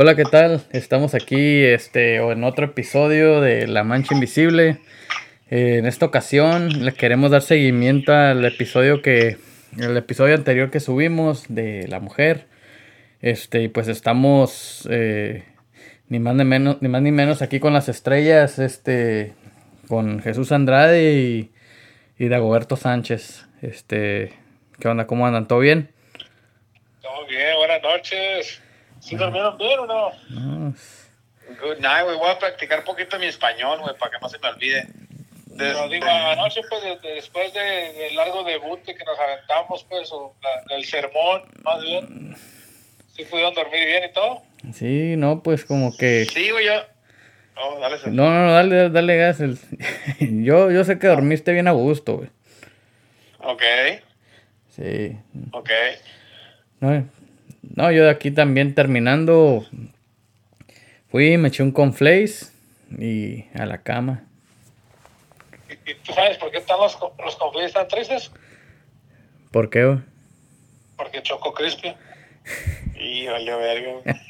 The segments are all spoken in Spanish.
Hola, ¿qué tal? Estamos aquí este, en otro episodio de La Mancha Invisible. Eh, en esta ocasión le queremos dar seguimiento al episodio que el episodio anterior que subimos de la mujer. Este, y pues estamos eh, ni más ni menos, ni más ni menos aquí con las estrellas, este, con Jesús Andrade y, y Dagoberto Sánchez. Este, ¿qué onda? ¿Cómo andan? ¿Todo bien? Todo bien, buenas noches. ¿Sí dormieron bien o no? no. Good night, güey. Voy a practicar un poquito mi español, güey, para que no se me olvide. Pero digo, anoche, pues, después del de largo debut que nos aventamos, pues, o el sermón, más bien, ¿sí pudieron dormir bien y todo? Sí, no, pues, como que... Sí, güey, yo... No, dale, no, no, dale, dale gas. yo, yo sé que dormiste bien a gusto, güey. Ok. Sí. Ok. No, no, yo de aquí también terminando. Fui, me eché un conflace y a la cama. ¿Y, tú sabes por qué están los, los tan tristes? ¿Por qué? Porque chocó Crispy. y valió verga.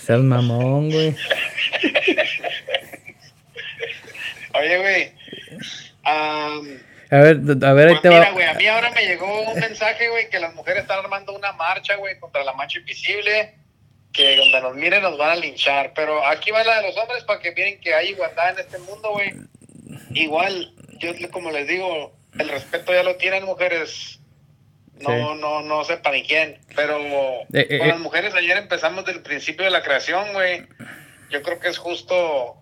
Seas mamón, güey. Oye, güey. Um, a ver, a ver, ahí pues te mira, güey, a mí ahora me llegó un mensaje, güey, que las mujeres están armando una marcha, güey, contra la mancha invisible, que donde nos miren nos van a linchar. Pero aquí va la de los hombres para que miren que hay igualdad en este mundo, güey. Igual, yo como les digo, el respeto ya lo tienen mujeres. No, no, no sepa ni quién. Pero eh, eh, con las eh. mujeres ayer empezamos del principio de la creación, güey. Yo creo que es justo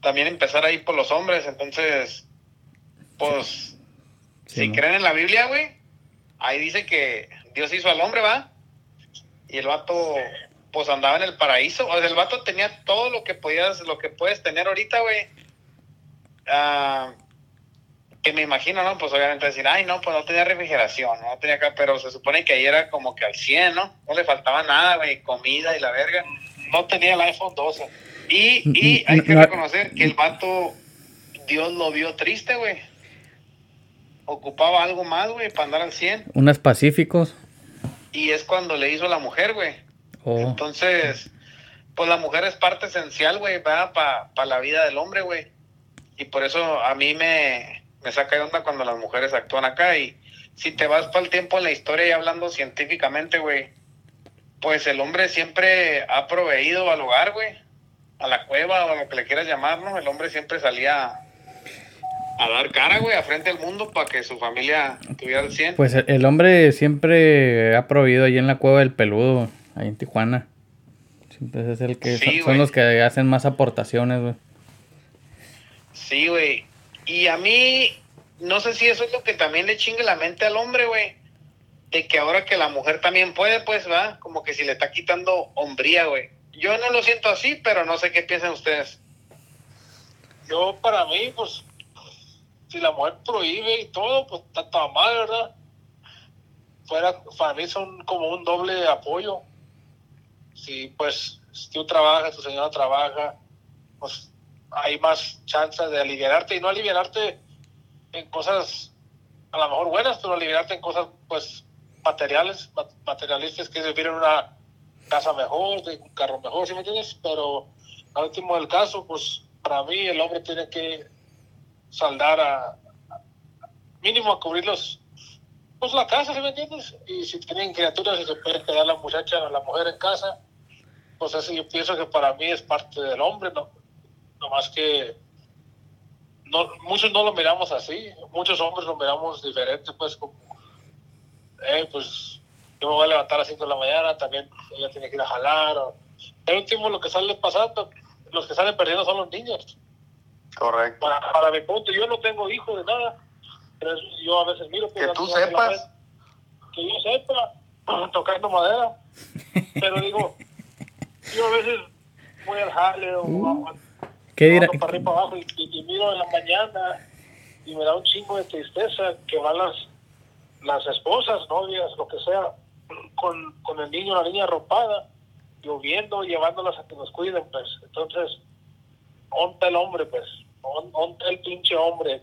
también empezar ahí por los hombres. Entonces, pues, si creen en la Biblia, güey, ahí dice que Dios hizo al hombre, ¿va? Y el vato, pues andaba en el paraíso. O sea, el vato tenía todo lo que podías, lo que puedes tener ahorita, güey. Ah, que me imagino, ¿no? Pues obviamente decir, ay, no, pues no tenía refrigeración, no tenía acá, pero se supone que ahí era como que al 100, ¿no? No le faltaba nada, güey, comida y la verga. No tenía el iPhone 12. Y, y hay que reconocer que el vato, Dios lo vio triste, güey ocupaba algo más, güey, para andar al 100. Unas pacíficos. Y es cuando le hizo la mujer, güey. Oh. Entonces, pues la mujer es parte esencial, güey, para pa la vida del hombre, güey. Y por eso a mí me, me saca de onda cuando las mujeres actúan acá. Y si te vas para el tiempo en la historia y hablando científicamente, güey, pues el hombre siempre ha proveído al hogar, güey. A la cueva o lo que le quieras llamar, ¿no? El hombre siempre salía a dar cara, güey, a frente al mundo para que su familia tuviera el 100. Pues el hombre siempre ha prohibido ahí en la cueva del peludo, ahí en Tijuana. Siempre es el que son, los que hacen más aportaciones, güey. Sí, güey. Y a mí, no sé si eso es lo que también le chingue la mente al hombre, güey. De que ahora que la mujer también puede, pues, va, como que si le está quitando hombría, güey. Yo no lo siento así, pero no sé qué piensan ustedes. Yo, para mí, pues, si la mujer prohíbe y todo, pues está toda mal, ¿verdad? Fuera, para mí son como un doble apoyo. Si pues si tú trabajas, tu señora trabaja, pues hay más chances de aliviarte y no aliviarte en cosas a lo mejor buenas, pero aliviarte en cosas pues materiales, materialistas, que es vivir en una casa mejor, de un carro mejor, ¿sí me entiendes? Pero al último del caso, pues para mí el hombre tiene que saldar a, mínimo a cubrirlos pues la casa, ¿sí me entiendes? Y si tienen criaturas y se puede quedar la muchacha o la mujer en casa, pues eso yo pienso que para mí es parte del hombre, ¿no? No más que no, muchos no lo miramos así, muchos hombres lo miramos diferente, pues como, eh, pues yo me voy a levantar a las 5 de la mañana, también ella tiene que ir a jalar. O, el último lo que sale pasando, los que salen perdiendo son los niños. Correcto. Para, mi punto, yo no tengo hijos de nada, pero yo a veces miro. Que tú sepas. Que yo sepa, tocando madera. Pero digo, yo a veces voy al jale o uh, ¿Qué dirá? para arriba para abajo y, miro en la mañana y me da un chingo de tristeza que van las, las esposas, novias, lo que sea, con, con el niño o la niña arropada, lloviendo, llevándolas a que nos cuiden, pues. Entonces, onta el hombre, pues, el pinche hombre,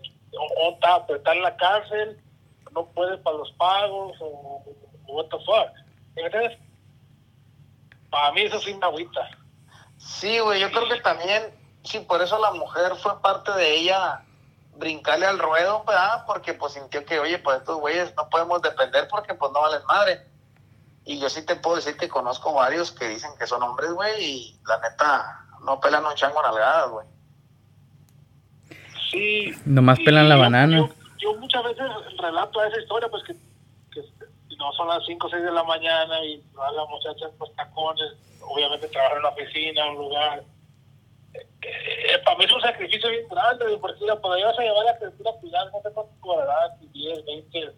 onta, pero está en la cárcel, no puede para los pagos, o what the fuck, ¿me entiendes? para mí eso sí me agüita. Sí, güey, yo creo que también, sí, por eso la mujer fue parte de ella brincarle al ruedo, ¿verdad? Porque pues sintió que, oye, pues estos güeyes no podemos depender porque pues no valen madre. Y yo sí te puedo decir que conozco varios que dicen que son hombres, güey, y la neta no pelan un chango nalgadas, güey. Sí. Nomás pelan la yo- banana. Yo, yo muchas veces relato esa historia, pues que, que no son las 5 o 6 de la mañana y todas las muchachas pues tacones, obviamente trabajan en una oficina, en un lugar. Eh, para mí es un sacrificio bien grande, güey, porque la podrías llevar a la criatura a cuidar, no sé cuánto cobrarás, 10, 20,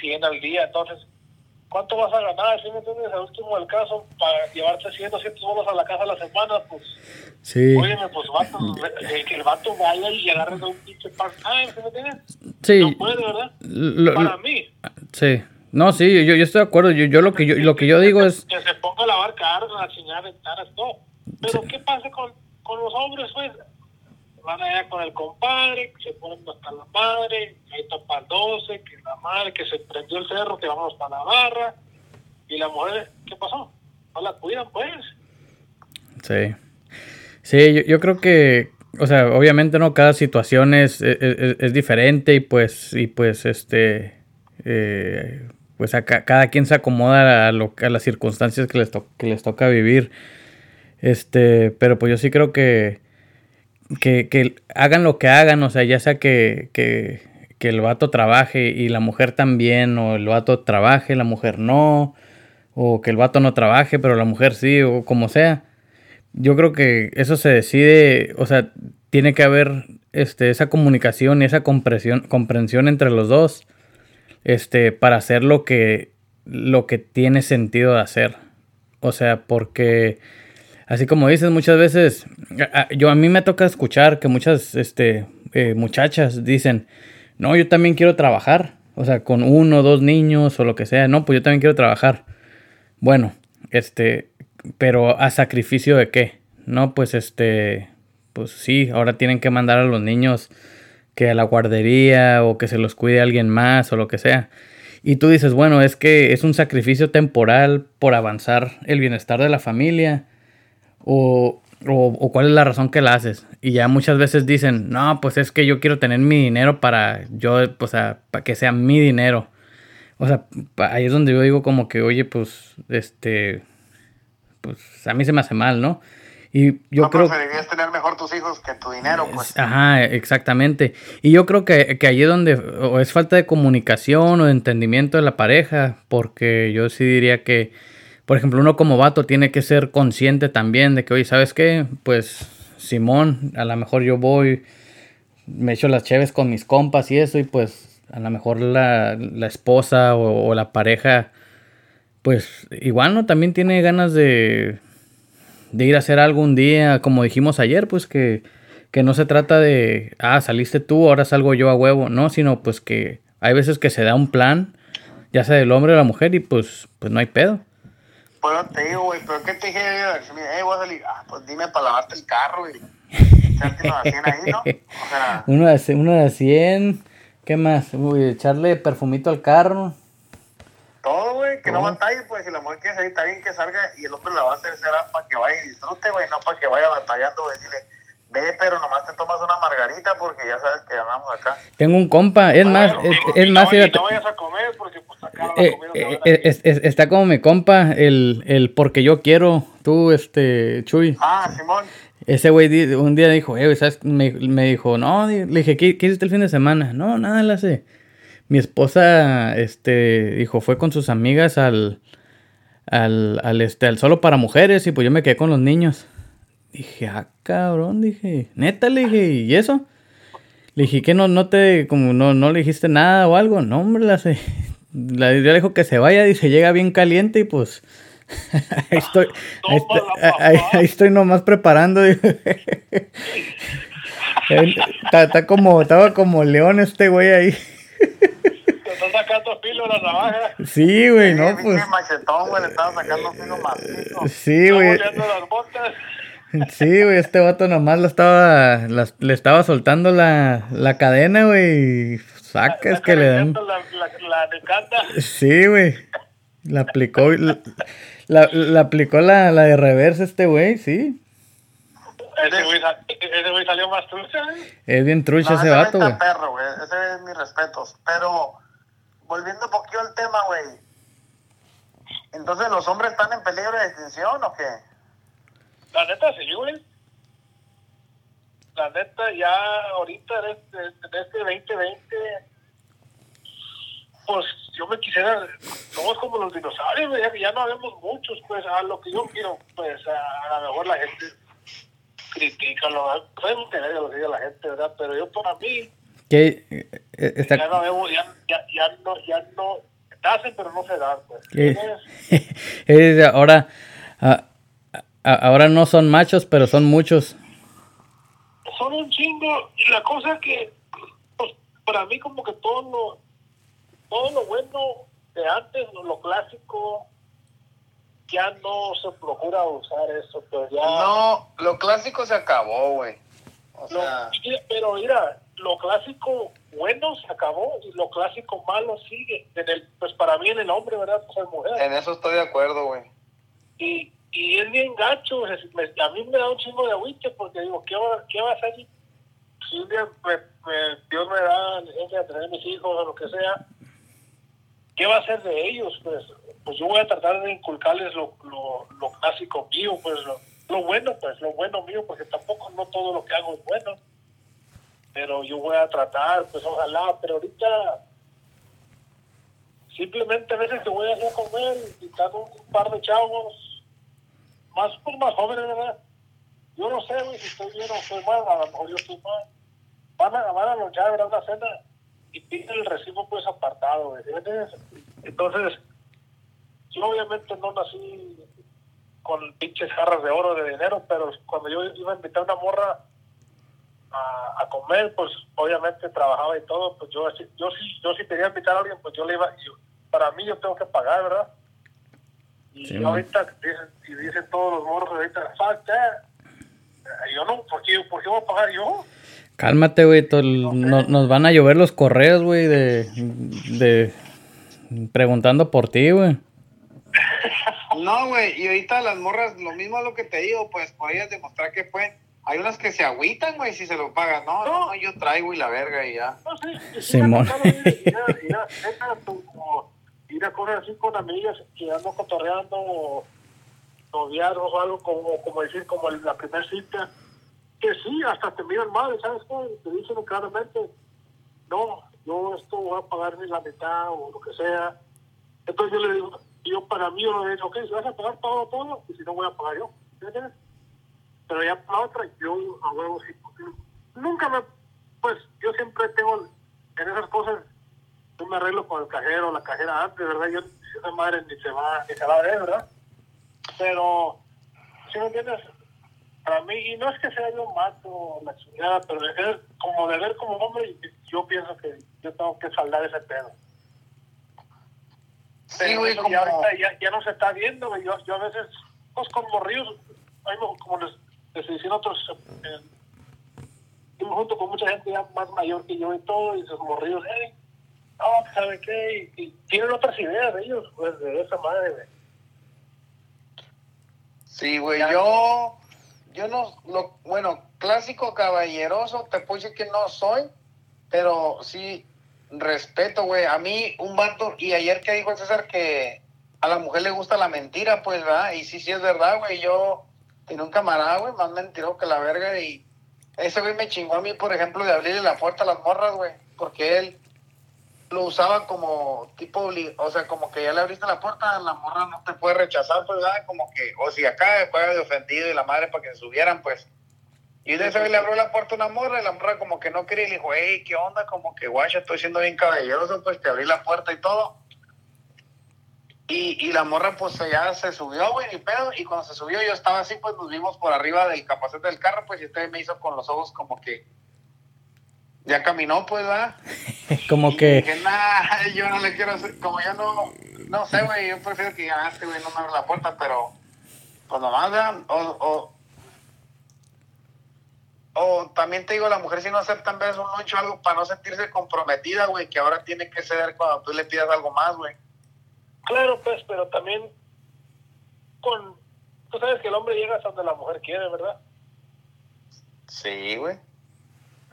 100 al día, entonces, ¿cuánto vas a ganar? Si me entiendes, al último del caso, para llevarte 100, 200 bolos a la casa a la semana, pues, Sí. óyeme, pues, vato, eh, que el vato vaya y agarre un pinche part-time, ¿sí me entiendes? Sí. No puede, ¿verdad? Lo- Para lo- mí. sí. No, sí, yo, yo estoy de acuerdo. Yo, yo lo que yo lo que yo digo es Que se ponga a lavar carros, a chingar ventanas, todo. Pero, ¿qué pasa con, con los hombres, pues? Van allá con el compadre, se ponen hasta la madre, ahí está para el 12, que la madre, que se prendió el cerro, que vamos para la barra. Y la mujer, ¿qué pasó? No la cuidan, pues. Sí. Sí, yo, yo creo que, o sea, obviamente no, cada situación es, es, es- es diferente y pues, y pues, este, eh, pues a ca- cada quien se acomoda a, lo, a las circunstancias que les, que les toca vivir. Este, pero pues yo sí creo que, que, que hagan lo que hagan, o sea, ya sea que, que, que el vato trabaje y la mujer también, o el vato trabaje, la mujer no, o que el vato no trabaje, pero la mujer sí, o como sea. Yo creo que eso se decide, o sea, tiene que haber este, esa comunicación y esa comprensión, comprensión entre los dos este, para hacer lo que, lo que tiene sentido de hacer. O sea, porque, así como dices, muchas veces, yo a mí me toca escuchar que muchas este, eh, muchachas dicen, no, yo también quiero trabajar. O sea, con uno o dos niños o lo que sea. No, pues yo también quiero trabajar. Bueno, este, pero a sacrificio de qué? No, pues este, pues sí, ahora tienen que mandar a los niños que a la guardería o que se los cuide alguien más o lo que sea. Y tú dices, bueno, es que es un sacrificio temporal por avanzar el bienestar de la familia o, o, o cuál es la razón que la haces. Y ya muchas veces dicen, no, pues es que yo quiero tener mi dinero para yo, pues, para que sea mi dinero. O sea, ahí es donde yo digo como que, oye, pues, este, pues a mí se me hace mal, ¿no? Y yo no creo... preferirías tener mejor tus hijos que tu dinero, pues. Ajá, exactamente. Y yo creo que, que ahí es donde o es falta de comunicación o de entendimiento de la pareja, porque yo sí diría que, por ejemplo, uno como vato tiene que ser consciente también de que, oye, ¿sabes qué? Pues Simón, a lo mejor yo voy, me echo las cheves con mis compas y eso, y pues a lo mejor la, la esposa o, la pareja, pues igual, ¿no? También tiene ganas de, de ir a hacer algo un día, como dijimos ayer, pues que, que no se trata de, ah, saliste tú, ahora salgo yo a huevo, no, sino pues que hay veces que se da un plan, ya sea del hombre o la mujer, y pues, pues no hay pedo. Pues te digo, güey, pero ¿qué te dije? Eh, voy a salir. Ah, pues dime para lavarte el carro y echarte unos 100 ahí, ¿no? O sea, Uno de, c- uno de 100, ¿qué más? Uy, echarle perfumito al carro. todo, güey, que no batalle, pues si la mujer quiere salir, está bien que salga y el hombre la va a hacer será para que vaya y disfrute, güey, no para que vaya batallando, güey, decirle, ve, pero nomás te tomas una margarita porque ya sabes que andamos acá. Tengo un compa, es más, Bueno, es, es no más, fíjate, no vayas a comer porque pues la eh, comida. eh, eh, es- es- está como mi compa, el, el porque yo quiero, tú, este, Chuy. Ah, Simón, Ese güey un día dijo, eh, ¿sabes? Me, me dijo, no, le dije, ¿qué, qué hiciste el fin de semana? No, nada, le hace. Mi esposa, este, dijo, fue con sus amigas al, al, al, este, al solo para mujeres y pues yo me quedé con los niños. Dije, ah, cabrón, dije, neta, le dije, ¿y eso? Le dije, ¿qué no, no te, como no, no le dijiste nada o algo? No, hombre, la hace. La, yo le dijo que se vaya, dice, llega bien caliente y pues ahí estoy, ahí, estoy- Tómala, ahí- papá. ahí estoy nomás preparando. Está, está como, estaba como león este güey ahí. Te están sacando filo la navaja. Sí, güey, no, pues. machetón, güey, le estaba sacando filo macizo. Sí, güey. Sí, güey, este vato nomás la estaba, las- le estaba soltando la, la cadena, güey. Sacas que le dan. La, la, la, la. Sí, güey. La aplicó. La, La, la aplicó la, la de reversa este güey, sí. Ese güey, sa- ese güey salió más trucha, ¿eh? Es bien trucha No, ese güey vato, güey. perro, güey. Ese es mis respetos. Pero, volviendo un poquito al tema, güey. Entonces, ¿los hombres están en peligro de extinción o qué? La neta, sí, güey. La neta, ya ahorita en este, en este 2020, pues yo me quisiera, somos como los dinosaurios, ya, ya no habemos muchos, pues a lo que yo quiero, pues a, a lo mejor la gente critica, lo podemos tener lo que diga la gente, ¿verdad? Pero yo para mí, Que, eh, eh, está- ya no vemos, ya, ya, ya no, ya no, pero no se dan, pues. es ahora, a- a- ahora no son machos, pero son muchos. son un chingo y la cosa que pues, para mí como que todo lo todo lo bueno de antes lo, lo clásico ya no se procura usar eso pues ya No, lo clásico se acabó, güey. O lo- sea, mira, pero mira lo clásico bueno se acabó y lo clásico malo sigue en el pues para mí en el hombre verdad pues en mujer en eso estoy de acuerdo, güey. y, y es bien gacho, a mí me da un chingo de agüite porque digo, ¿qué va, qué va a hacer si, un día me- me- Dios me da licencia tener mis hijos o lo que sea? ¿Qué va a hacer de ellos? Pues, pues yo voy a tratar de inculcarles lo, lo, lo clásico mío, pues lo, lo bueno, pues lo bueno mío, porque tampoco no todo lo que hago es bueno. Pero yo voy a tratar, pues ojalá, pero ahorita simplemente a veces que voy a hacer comer y un, un par de chavos más pues más jóvenes verdad yo no sé güey si estoy bien o estoy mal a lo mejor yo estoy mal. Van a van a lonchar verdad una cena y piden el recibo pues apartado entonces yo obviamente no nací con pinches jarras de oro de dinero pero cuando yo iba a invitar a una morra a, comer, pues obviamente trabajaba y todo, pues yo, así- yo sí, yo si quería invitar a alguien, pues yo le iba, yo- para mí yo tengo que pagar, ¿verdad? Y Sí, ahorita dicen, y dicen todos los morros ahorita, that. Eh, Yo no, ¿por qué, ¿por qué voy a pagar yo? Cálmate, güey. no- nos van a llover los correos, güey, de, de preguntando por ti, güey. No, güey, y ahorita las morras, lo mismo a lo que te digo, pues por ellas demostrar que pueden. Hay unas que se agüitan, güey, si se lo pagan. No, no, no, yo traigo y la verga y ya. No sé, sí, Simón. tocado ir, a- correr así con amigas que ando cotorreando o noviar o algo como, como decir, como el- la primera cita, que sí, hasta te miran mal, ¿sabes qué? Te dicen claramente, no, yo esto voy a pagar ni la mitad o lo que sea. Entonces yo le digo, yo para mí yo le digo, ok, si vas a pagar todo, todo, y si no voy a pagar yo. Pero ya para otra, yo a huevo sí. Nunca me. Pues yo siempre tengo. En esas cosas, yo me arreglo con el cajero, la cajera antes, ¿verdad? Yo, esa madre ni se va, ni se va a ver, ¿verdad? Pero, ¿sí me entiendes? Para mí, y no es que sea yo mato la chingada, pero es como deber como hombre, yo pienso que yo tengo que saldar ese pedo. Sí, Pero güey, como. ya, ya, ya no se está viendo, güey. Yo, yo a veces, pues con morrillos, hay mo- como les, les dicen otros, eh, yo junto con mucha gente ya más mayor que yo y todo, y sus morrillos, hey, no, ¿sabe qué? Y, y tienen otras ideas de ellos, pues, de esa madre, güey. Sí, güey, yo. Yo no. Lo, bueno, clásico caballeroso, te decir que no soy, pero sí respeto, güey. A mí, un vato, y ayer que dijo el César que a la mujer le gusta la mentira, pues, ¿verdad? Y sí, sí es verdad, güey. Yo tenía un camarada, güey, más mentiroso que la verga, y ese güey me chingó a mí, por ejemplo, de abrirle la puerta a las morras, güey, porque él lo usaba como tipo, o sea, como que ya le abriste la puerta, la morra no te puede rechazar, pues, ¿verdad? Como que, o si acá juega de ofendido y la madre para que se subieran, pues. Y de ese güey le abrió la puerta a una morra y la morra como que no quería y le dijo, hey, ¿qué onda? Como que, guacha, estoy siendo bien caballeroso, pues te abrí la puerta y todo. Y, y la morra pues ya se subió, güey, ni pedo. Y cuando se subió yo estaba así, pues nos vimos por arriba del capacete del carro, pues y este me hizo con los ojos como que ya caminó, pues, ¿verdad? Como que, dije, nah, yo no le quiero hacer, como yo no, no sé, güey, yo prefiero que ya este güey no me abra la puerta, pero, pues nomás, vean, o, o, o también te digo, la mujer si no acepta en vez un lunch o algo para no sentirse comprometida, güey, que ahora tiene que ceder cuando tú le pidas algo más, güey. Claro, pues, pero también tú sabes que el hombre llega hasta donde la mujer quiere, ¿verdad? Sí, güey.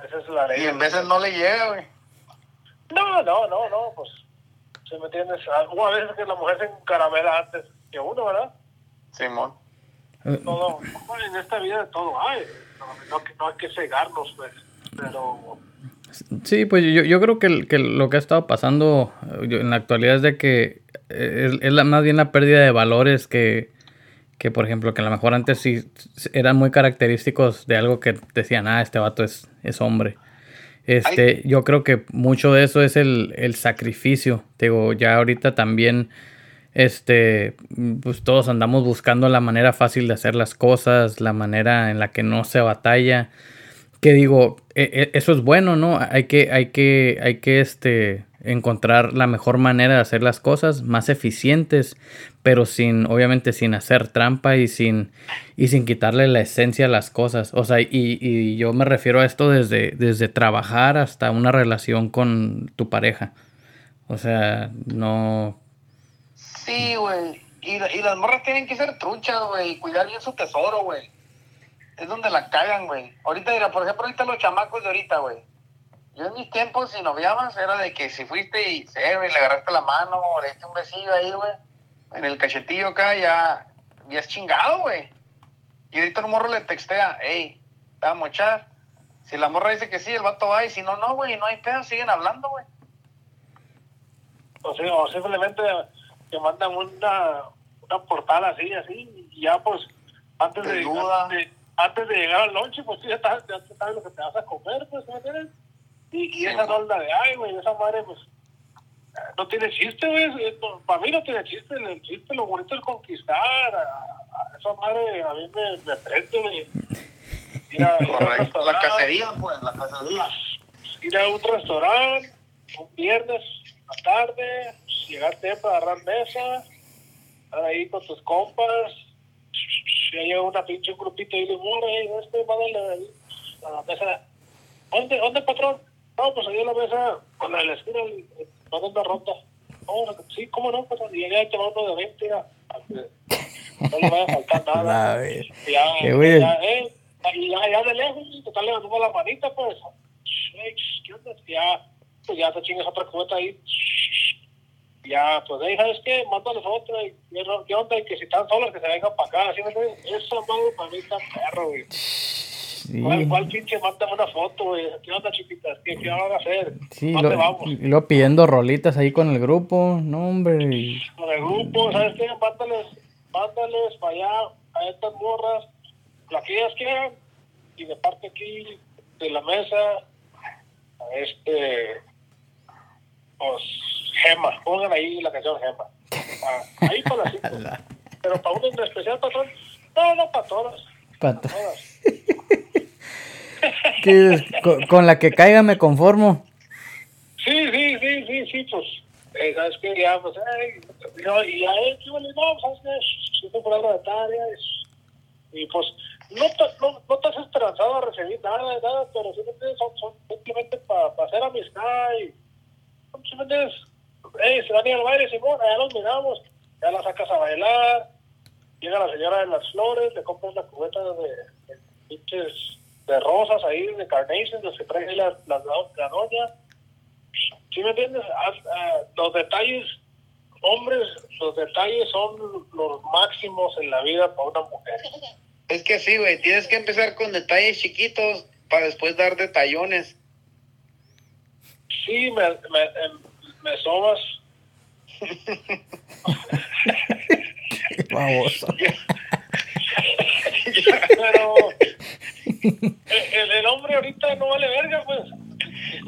Esa es la ley. Y en veces no le llega, güey. No, no, no, no, pues, ¿se me entiendes? Hubo a veces que la mujer se encaramela antes que uno, ¿verdad? Simón. Todo, en esta vida todo hay. No, no, que- no hay que cegarnos, pues, pero... Sí, pues yo, yo creo que, el- que lo que ha estado pasando yo- en la actualidad es de que eh, es, es la, más bien la pérdida de valores que, que, por ejemplo, que a lo mejor antes sí eran muy característicos de algo que decían, ah, este vato es, es hombre. Este, yo creo que mucho de eso es el, el sacrificio. Te Digo, ya ahorita también, este, pues todos andamos buscando la manera fácil de hacer las cosas, la manera en la que no se batalla que digo, e- e- eso es bueno, ¿no? Hay que, hay que, hay que este, encontrar la mejor manera de hacer las cosas más eficientes, pero sin, obviamente, sin hacer trampa y sin, y sin quitarle la esencia a las cosas. O sea, y, y yo me refiero a esto desde, desde trabajar hasta una relación con tu pareja. O sea, no. Sí, güey. Y, y las morras tienen que ser truchas, güey. Y cuidar bien su tesoro, güey. Es donde la cagan, güey. Ahorita, mira, por ejemplo, ahorita los chamacos de ahorita, güey. Yo en mis tiempos, si noviabas, era de que si fuiste y sé, güey, le agarraste la mano o le diste un besillo ahí, güey. En el cachetillo acá, ya, ya es chingado, güey. Y ahorita el morro le textea, hey, te va a mochar. Si la morra dice que sí, el vato va. Y si no, no, güey, no hay pedo, siguen hablando, güey. O, sea, o simplemente te mandan una, una portada así, así, y ya pues antes de, Peluda. de- antes de llegar al lunch, pues ya, estás, ya sabes lo que te vas a comer, pues, ¿me entiendes? Y, y esa onda de, ay, güey, esa madre, pues, no tiene chiste, güey, para mí no tiene chiste, el chiste, lo bonito es conquistar, a, a esa madre a mí me, me prende, güey. Ir a- ir a. La restaurante, cacería, pues, la cacería. ir a un restaurante un viernes a la tarde, llegar temprano, agarrar mesa, estar ahí con tus compas, ya llega una pinche un grupito ahí de morra, ahí, este, mándale ahí a la mesa. ¿Dónde, ¿Dónde, patrón? No, pues ahí en la mesa, con la de la esquina, ronda. No, sí, ¿cómo no, patrón? Y ya va uno de 20, ya. No le vaya a faltar nada. Ver- Y ya, eh, y ya, ya de lejos, total le mandamos la manita, pues. ¿Qué onda? Ya, pues ya te chingas otra cubeta ahí. Ya, pues, hey, ¿sabes qué? Mándales otra. Y, ¿Qué onda? Y que si están solas, que se vengan para acá. ¿sí me? Esa madre para mí está perro, güey. Sí, ¿Cuál, ¿Cuál pinche? Mándame una foto, güey. ¿Qué onda, chiquitas? ¿Qué, qué van a hacer? sí, ¿Dónde lo, vamos? y luego pidiendo rolitas ahí con el grupo. No, hombre. con el grupo, ¿sabes qué? Mándales, mándales para allá a estas morras, las que ellas quieran, y de parte aquí de la mesa, a este, pues, Gema, pongan ahí la canción Gema. Ah, ahí para las cinco. La- Pero para uno en especial, patrón, no, no, para todas, pata- todas. Que con, la que caiga me conformo. Sí, sí, sí, sí, sí, pues, eh, ¿sabes qué? Ya, pues, no, y a él, ¿qué vale? No, ¿sabes qué? Estoy por algo de tarea, y pues, no, te- no, no estás esperanzado a recibir nada, de nada, pero simplemente son, son simplemente para hacer amistad y, simplemente es, hey, se van a ir al baile, Simón, allá los miramos, ya la sacas a bailar, llega la señora de las flores, le compras la cubeta de, de pinches de rosas ahí, de carnations, los que trae ahí la, la, la doña, ¿Sí me entiendes? Ah, los detalles, hombres, los detalles son los máximos en la vida para una mujer. Es que sí, güey, tienes que empezar con detalles chiquitos para después dar detallones. Sí, me, me, em- me sobas. Baboso. Pero el, el hombre ahorita no vale verga, pues.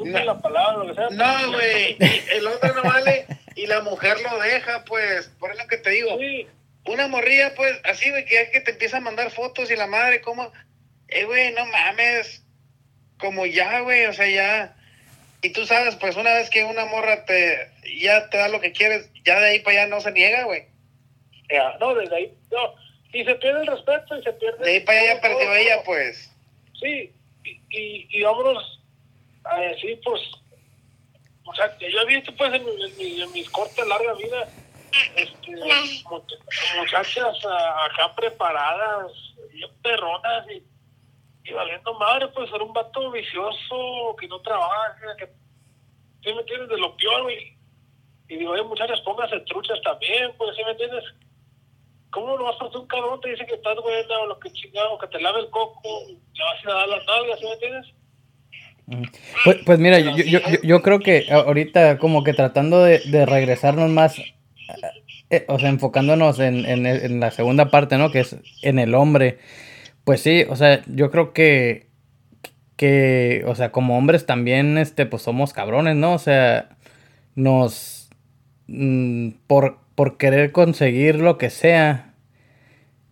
No. la palabra, lo que sea. No, güey, el otro no vale y la mujer lo deja, pues, por eso que te digo. Sí, Una morrilla, pues, así, güey, que que te empieza a mandar fotos y la madre, como, eh, güey, no mames, como ya, güey, o sea, ya. Y tú sabes, pues, una vez que una morra te, ya te da lo que quieres, ya de ahí para allá no se niega, güey. ya, no, desde ahí, no. Y se pierde el respeto y se pierde. De ahí para allá perdió ella, pues. Sí, y, y, y vámonos a decir, pues, o sea, que yo he visto, pues, en, en mi- en mis cortas, larga vida, este, muchachas ah, acá preparadas, bien perronas y, y valiendo madre, pues ser un vato vicioso que no trabaja, que ¿sí me entiendes? De lo peor, güey. Y digo, oye, muchachas, pónganse truchas también, pues, ¿sí me entiendes? ¿Cómo no vas a hacer un cabrón te dice que estás buena o lo que chingado, que te lave el coco, le vas a dar las nalgas, ¿sí me entiendes? Pues, pues mira, yo, yo, yo, yo, creo que ahorita como que tratando de, de regresarnos más, eh, o sea, enfocándonos en, en, la segunda parte, ¿no? Que es en el hombre. Pues sí, o sea, yo creo que, que, o sea, como hombres también, este, pues somos cabrones, ¿no? O sea, nos, mmm, por, por querer conseguir lo que sea,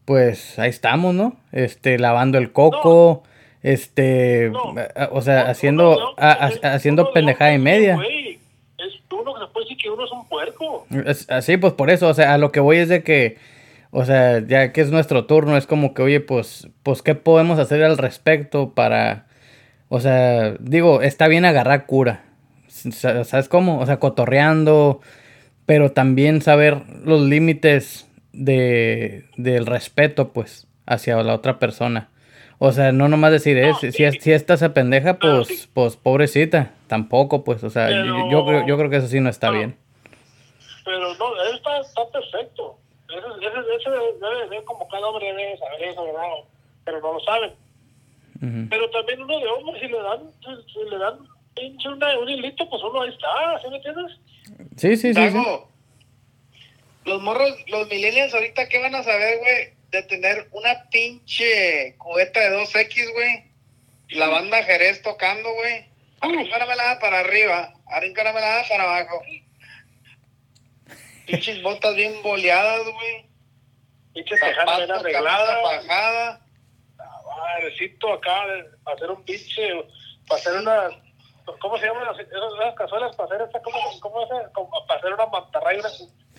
pues ahí estamos, ¿no? Este, lavando el coco. No este, no, o sea, no, haciendo, a, haciendo pendejada y media. Wey, es uno que se puede decir que uno es un puerco. así, pues por eso, o sea, a lo que voy es de que, o sea, ya que es nuestro turno, es como que, oye, pues, pues, ¿qué podemos hacer al respecto para, o sea, digo, está bien agarrar cura, ¿sabes cómo? O sea, cotorreando, pero también saber los límites de, del respeto, pues, hacia la otra persona. O sea, no nomás decir, no, si, sí. si esta se pendeja, pues, sí. pues pobrecita. Tampoco, pues, o sea, pero, yo, yo, creo, yo creo que eso sí no está bien. Pero no, él está, está perfecto. Eso, eso, eso debe ser como cada hombre debe saber eso, ¿verdad? Pero no lo saben. Uh -huh. Pero también uno de hombre, si le dan, si le dan pinche una, un hilito, pues uno ahí está, ¿sí me entiendes? Sí, sí, sí. sí. Los morros, los millennials ahorita, ¿qué van a saber, güey? de tener una pinche cubeta de 2X, güey. La banda Jerez tocando, güey. Arrincáramela para arriba, arrincáramela para abajo. Pinches botas bien boleadas, güey. Pinches tejadas bien arregladas. Bajada. Acá, para hacer un pinche, para hacer una, ¿cómo se llaman esas cazuelas? Para hacer esta, ¿cómo, cómo? Como para hacer una mantarraya,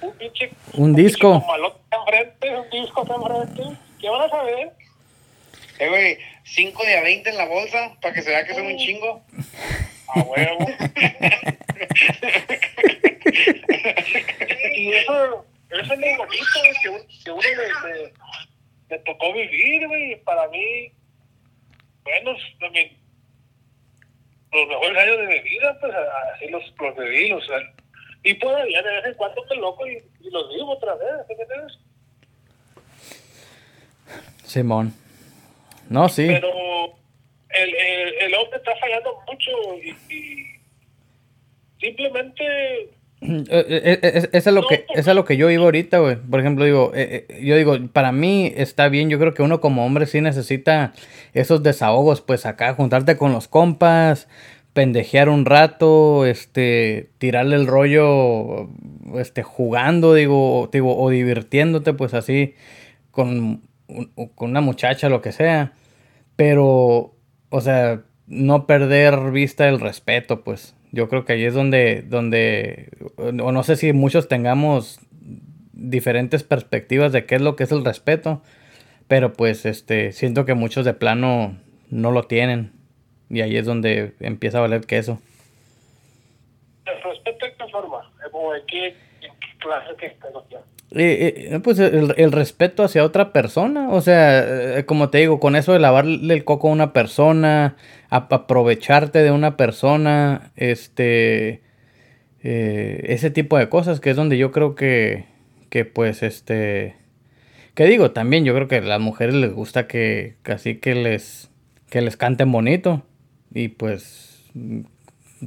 un pinche. Un disco. Un enfrente, un disco enfrente. ¿Qué van a saber? Eh, güey, 5 de a 20 en la bolsa para que se vea que son un chingo. A huevo. y eso, eso es muy bonito, que, un, que uno le, le, le, tocó vivir, güey. Para mí, bueno, también los mejores años de mi vida, pues así los, los viví, los, y todavía de vez en cuando me loco y, y los vivo otra vez, ¿me entiendes? Simón. No, sí. Pero el, el, el hombre está fallando mucho y, y simplemente es, es, es, a lo que, es a lo que yo vivo ahorita, güey. Por ejemplo, digo, eh, eh, yo digo, para mí está bien, yo creo que uno como hombre sí necesita esos desahogos, pues acá, juntarte con los compas, pendejear un rato, este, tirarle el rollo, este, jugando, digo, digo, o divirtiéndote, pues así, con, con una muchacha, lo que sea. Pero, o sea, no perder vista el respeto, pues. Yo creo que ahí es donde, donde, o no sé si muchos tengamos diferentes perspectivas de qué es lo que es el respeto, pero pues este, siento que muchos de plano no lo tienen. Y ahí es donde empieza a valer queso. ¿El respeto en qué forma? ¿O en qué, en qué clase que eh, eh, pues el, el, respeto hacia otra persona, o sea, eh, como te digo, con eso de lavarle el coco a una persona, a, aprovecharte de una persona, este, eh, ese tipo de cosas, que es donde yo creo que, que pues, este, que digo, también yo creo que a las mujeres les gusta que, casi que les, que les canten bonito, y pues,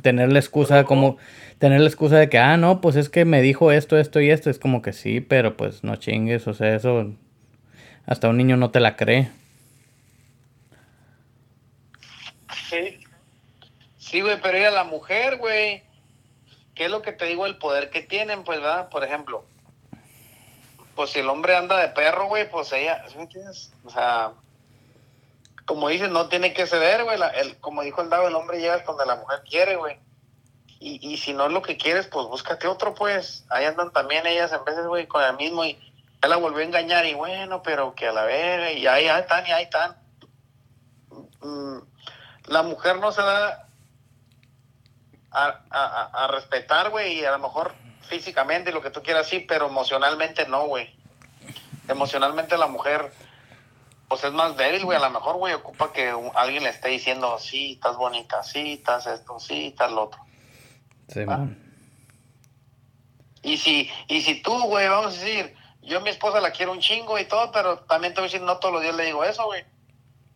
tener la excusa como tener la excusa de que, ah, no, pues es que me dijo esto, esto y esto. Es como que sí, pero pues no chingues, o sea, eso hasta un niño no te la cree. Sí. Sí, güey, pero ella, la mujer, güey, ¿qué es lo que te digo? El poder que tienen, pues, ¿verdad? Por ejemplo, pues si el hombre anda de perro, güey, pues ella, ¿sí me entiendes? O sea, como dices, no tiene que ceder, güey. El, como dijo el Dado, el hombre llega donde la mujer quiere, güey. Y, y si no es lo que quieres, pues búscate otro, pues. Ahí andan también ellas en veces, güey, con el mismo y ya la volvió a engañar y bueno, pero que a la vez, y ahí, ahí están, y ahí están. Mm, la mujer no se da a, a, a respetar, güey, y a lo mejor físicamente y lo que tú quieras, sí, pero emocionalmente no, güey. Emocionalmente la mujer, pues es más débil, güey. A lo mejor, güey, ocupa que alguien le esté diciendo, sí, estás bonita, sí, estás esto, sí, estás lo otro. Simón. Y si, y si tú, güey, vamos a decir, yo a mi esposa la quiero un chingo y todo, pero también te voy a decir, no todos los días le digo eso, güey.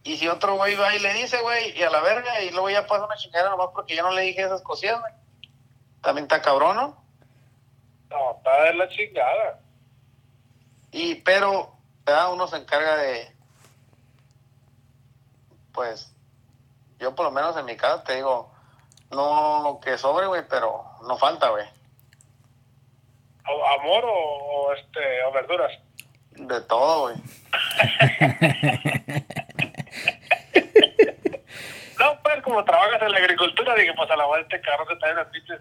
Y si otro güey va y le dice, güey, y a la verga, y luego ya pasa una chingada nomás porque yo no le dije esas cosillas, güey. También está cabrón, ¿no? No, está de la chingada. Y, pero, ¿verdad? uno se encarga de, pues, yo por lo menos en mi casa te digo, no que sobre, güey, pero no falta, güey. ¿A- ¿Amor o, o, este, o verduras? De todo, güey. No, pues como trabajas en la agricultura, dije, pues a la vuelta este carro se trae las pinches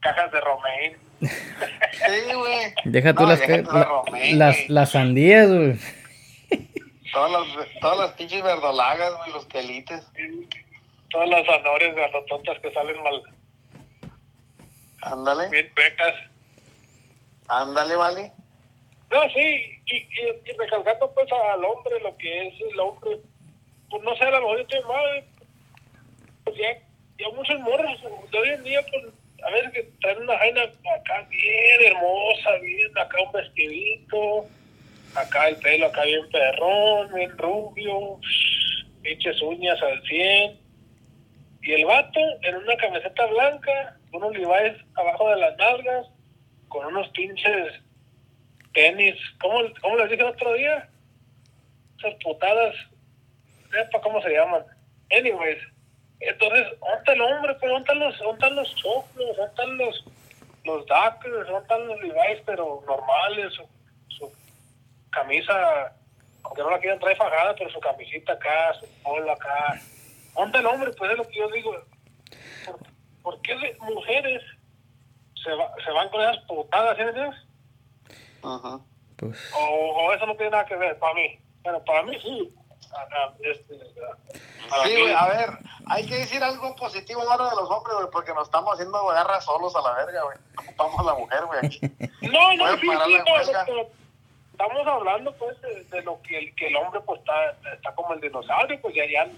cajas de romaine. Sí, güey. Deja tú No, las, deja la la- romaine, las, güey. las sandías, güey. Todas las, todas las pinches verdolagas, güey, los quelites. Todas las zanahorias de las tontas que salen mal, Ándale, bien pecas. ándale, vale. No, sí, y, y, y recalcando pues al hombre, lo que es el hombre, pues no sé, a lo mejor yo estoy mal, pues ya, ya muchos morros de hoy en día, pues a veces que traen una jaina acá bien hermosa, bien acá un vestidito, acá el pelo acá bien perrón, bien rubio, pinches uñas al 100, y el vato en una camiseta blanca, unos Levi's abajo de las nalgas, con unos pinches tenis, ¿cómo, cómo les dije el otro día? Esas putadas, sepa cómo se llaman. Anyways, entonces, ¿dónde está el hombre? Pues, ¿dónde están los, dónde están los choclos? ¿Dónde están los, los Dockers? ¿Dónde están los Levi's, pero normales? Su, su camisa, aunque no la quieran traer fajada, pero su camisita acá, su polo acá. ¿Dónde está el hombre? Pues es lo que yo digo. ¿Por, por qué de mujeres se, va- se van con esas putadas, ¿sí? Ajá. Pues, o, o eso no tiene nada que ver para mí. Bueno, para mí sí. Ah, ah, este, para Sí, güey, a ver, hay que decir algo positivo ahora de los hombres, güey, porque nos estamos haciendo garras solos a la verga, güey. Ocupamos a la mujer, güey, aquí. No, no, sí, sí, no, huelga. pero estamos hablando pues de, de lo que el, que el hombre pues está, está como el dinosaurio, pues ya, ya,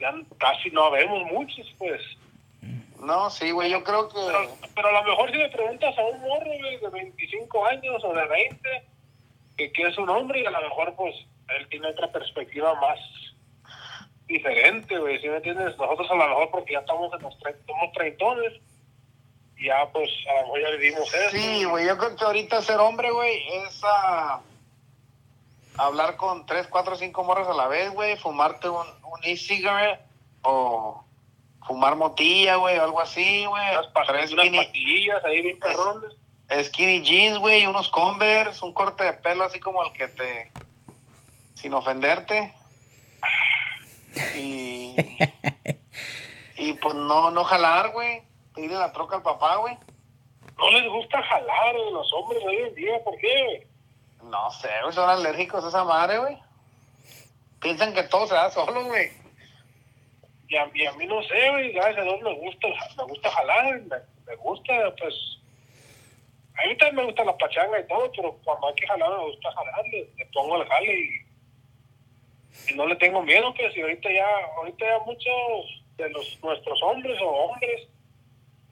ya casi no vemos muchos, pues. No, sí, güey, yo creo que... Pero, pero a lo mejor si le preguntas a un morro güey, de 25 años o de 20 que qué es un hombre y a lo mejor pues él tiene otra perspectiva más diferente, güey, ¿sí me entiendes? Nosotros a lo mejor porque ya estamos en los tre- somos treintones, ya pues a lo mejor ya vivimos eso. Sí, güey, yo creo que ahorita ser hombre, güey, es ah, hablar con tres, cuatro, cinco morras a la vez, güey, fumarte un, un e-cigarette o fumar motilla, güey, o algo así, güey. Unas, Tres unas skinny, pastillas ahí bien perrones. skinny jeans, güey, unos Converse, un corte de pelo así como el que te... sin ofenderte. Y... y pues no, no jalar, güey. Pedirle la troca al papá, güey. No les gusta jalar a los hombres hoy en día, ¿por qué, güey? No sé, güey, son alérgicos a esa madre, güey. Piensan que todo se da solo, güey. Y a, y a mí no sé, güey, gracias a Dios me gusta, me gusta jalar, me, me gusta, pues, a mí también me gusta la pachanga y todo, pero cuando hay que jalar me gusta jalar, le, le pongo el jale y no le tengo miedo, pues, y ahorita ya, ahorita ya muchos de los nuestros hombres o hombres,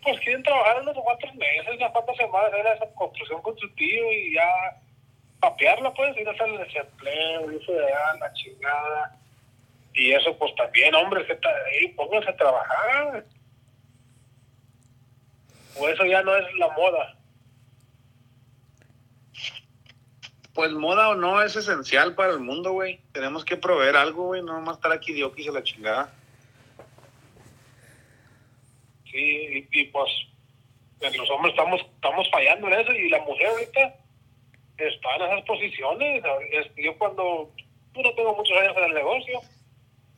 pues quieren trabajar unos cuantos meses, unas cuantas semanas, hacer esa construcción con su tío y ya papearla, pues, ir a hacer el desempleo, irse de allá, la chingada. Y eso, pues también, hombres, que ahí, pónganse a trabajar. O eso ya no es la moda. Pues moda o no es esencial para el mundo, güey. Tenemos que proveer algo, güey. No más estar aquí de a la chingada. Sí, y, y, pues los hombres estamos estamos fallando en eso y la mujer ahorita está en esas posiciones. Es- Yo cuando, yo no tengo muchos años en el negocio,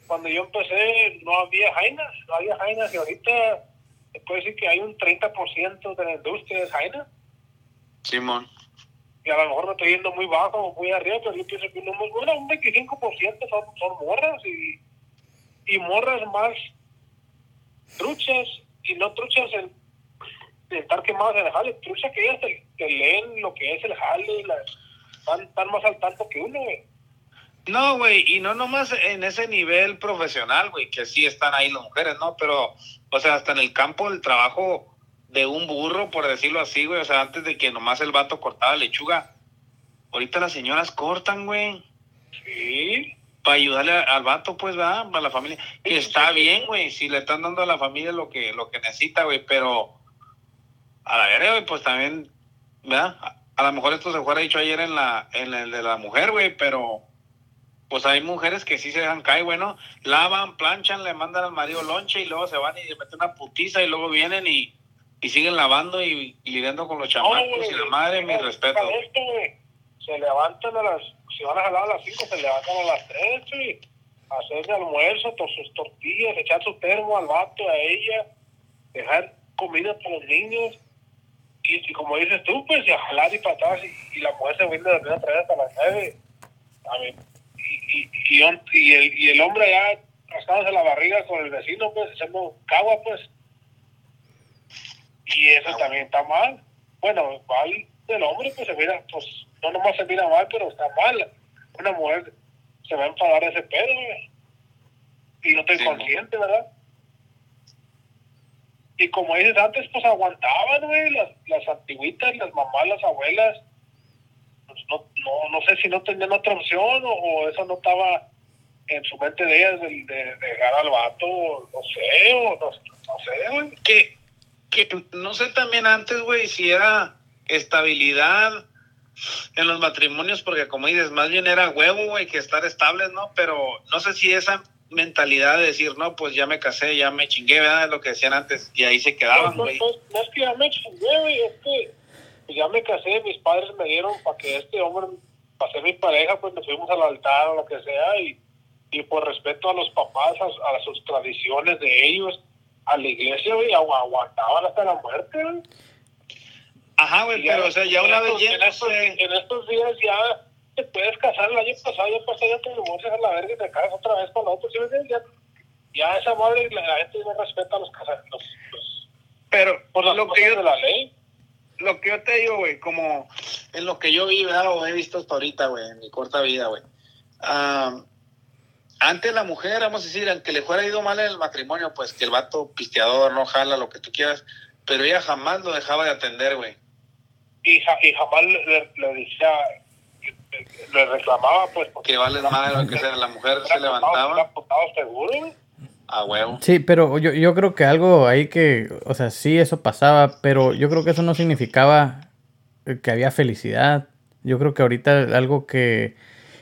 cuando yo empecé no había jainas, no había jainas y ahorita se puede decir que hay un 30% de la industria de jainas. Simón. Y a lo mejor me estoy yendo muy bajo o muy arriba, pero yo pienso que un, bueno, un 25% son, son morras y, y morras más truchas y no truchas en, de estar quemados en el jale. Trucha que ellas te, leen lo que es el jale, están, están más al tanto que uno, güey. No, güey, y no nomás en ese nivel profesional, güey, que sí están ahí las mujeres, ¿no? Pero, o sea, hasta en el campo del trabajo de un burro, por decirlo así, güey, o sea, antes de que nomás el vato cortaba lechuga, ahorita las señoras cortan, güey. Sí. Para ayudarle al vato, pues, va, para la familia. Que está bien, güey, si le están dando a la familia lo que, lo que necesita, güey, pero a la verga, güey, pues también, ¿verdad? A, a lo mejor esto se fuera dicho ayer en la, en el de la mujer, güey, pero pues hay mujeres que sí se dejan caer, bueno, lavan, planchan, le mandan al marido lonche y luego se van y le meten una putiza y luego vienen y, y siguen lavando y, y lidiando con los chamacos y la madre, mi respeto. esto, se levantan a las, si van a jalar a las 5, se levantan a las 3, güey, a hacerle almuerzo, tor- sus tortillas, echar su termo al vato, a ella, dejar comida para los niños, y, y como dices tú, pues, y a jalar y atrás, y, y la mujer se viene a dormir otra vez hasta las 9, a mí, y, y, el, y el hombre ya rascándose la barriga con el vecino, pues, haciendo cagua, pues, y eso también está mal. Bueno, mal del hombre, pues se mira, pues no nomás se mira mal, pero está mal. Una mujer se va a enfadar de ese pedo. Y no estoy Sí, consciente, ¿verdad? Y como dices antes, pues aguantaban, güey, las, las antiguitas, las mamás, las abuelas. Pues no, no, no sé si no tenían otra opción o, o eso no estaba en su mente de ellas de, de, de dejar al vato, no sé, o no, no sé, güey. que, que no sé también antes, güey, si era estabilidad en los matrimonios, porque como dices, más bien era huevo, güey, que estar estables, ¿no? Pero no sé si esa mentalidad de decir, no, pues ya me casé, ya me chingué, ¿verdad? Es lo que decían antes, y ahí se quedaban, no, güey. no, no es que ya me chingué, güey, es que ya me casé, mis padres me dieron para que este hombre, para ser mi pareja, pues nos fuimos al altar o lo que sea, y, y por respeto a los papás, a, a sus tradiciones de ellos, a la iglesia, agu- aguantaban hasta la muerte. Ajá, güey, Y pero o sea, ya una vez en estos, en estos días ya te puedes casar, el año pasado ya pasó, ya te divorcias a la verga y te casas otra vez con otro, ¿sí? Ya, ya esa madre, la, gente no respeta a los casados, los, los, Pero por las lo que yo de la ley. lo que yo te digo, güey, como en lo que yo vi, ¿verdad? O he visto hasta ahorita, güey, en mi corta vida, güey. Ah, antes la mujer, vamos a decir, aunque le fuera ido mal en el matrimonio, pues que el vato pisteador no jala lo que tú quieras, pero ella jamás lo dejaba de atender, güey. Y, ja- y jamás le, decía, le, reclamaba, pues, porque Que vale madre lo que sea, la mujer se levantaba putado seguro, güey. a huevo. Sí, pero yo, yo creo que algo ahí que, o sea, sí eso pasaba, pero yo creo que eso no significaba que había felicidad. Yo creo que ahorita algo que,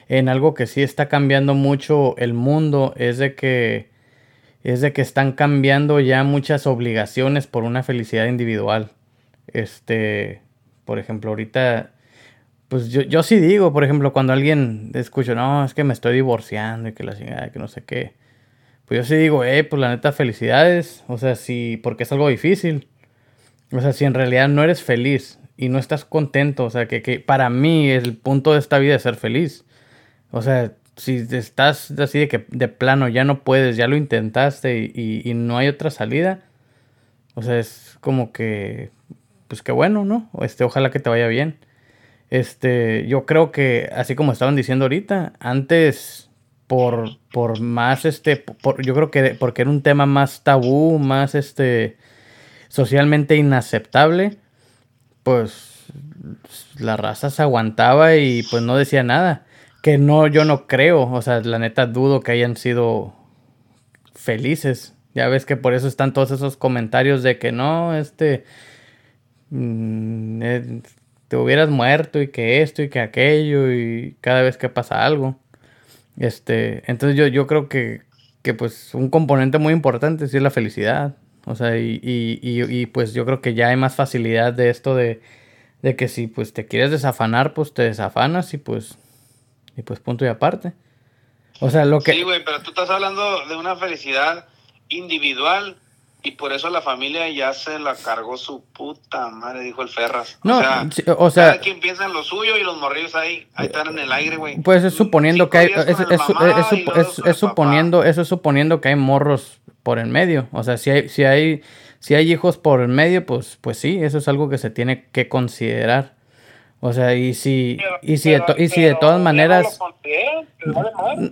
en algo que sí está cambiando mucho el mundo es de que, es de que están cambiando ya muchas obligaciones por una felicidad individual. Este, por ejemplo, ahorita, pues yo, yo sí digo, por ejemplo, cuando alguien escucho, no, es que me estoy divorciando y que la chingada, que no sé qué. Pues yo sí digo, eh, pues la neta, felicidades. O sea, sí, porque es algo difícil. O sea, si en realidad no eres feliz y no estás contento, o sea, que, que para mí el punto de esta vida es ser feliz. O sea, si estás así de que de plano ya no puedes, ya lo intentaste y, no hay otra salida, o sea, es como que, pues qué bueno, ¿no? Este, ojalá que te vaya bien. Este, yo creo que, así como estaban diciendo ahorita, antes, por, por más, este, yo creo que porque era un tema más tabú, más, este, socialmente inaceptable, pues la raza se aguantaba y pues no decía nada. Que no, yo no creo, o sea, la neta dudo que hayan sido felices. Ya ves que por eso están todos esos comentarios de que no, este, mm, eh, te hubieras muerto y que esto y que aquello y cada vez que pasa algo. Este, entonces yo, yo creo que, que pues un componente muy importante sí es la felicidad. O sea, y, y, y, y, pues yo creo que ya hay más facilidad de esto de, de que si pues te quieres desafanar, pues te desafanas y pues, y pues punto y aparte. O sea, lo que... Sí, güey, pero tú estás hablando de una felicidad individual y por eso la familia ya se la cargó su puta madre, dijo el Ferras. No, o sea, sí, o sea- cada quien piensa en lo suyo y los morrillos ahí, ahí están en el aire, güey. Pues es suponiendo Cinco que hay, es, es- es suponiendo, eso es suponiendo que hay morros por en medio. O sea, si hay, si hay, si hay hijos por en medio, pues, pues sí, eso es algo que se tiene que considerar. O sea, y si, y si, de, y si de todas maneras...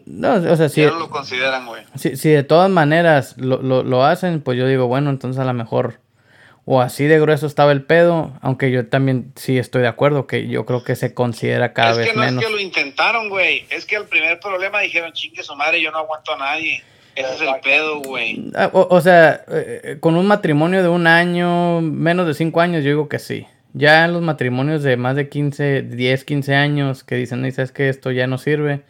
No, o sea, si... no lo consideran, güey. Si, si, de todas maneras lo, lo, lo, hacen, pues yo digo, bueno, entonces a lo mejor... O así de grueso estaba el pedo, aunque yo también sí estoy de acuerdo, que yo creo que se considera cada vez menos. Es que no es que lo intentaron, güey. Es que el primer problema dijeron, chingue su madre, yo no aguanto a nadie. Ese es el pedo, güey. Ah, o, sea, eh, eh, con un matrimonio de un año, menos de cinco años, yo digo que sí. Ya los matrimonios de más de 15, 10, 15 años que dicen, ¿sabes que Esto ya no sirve.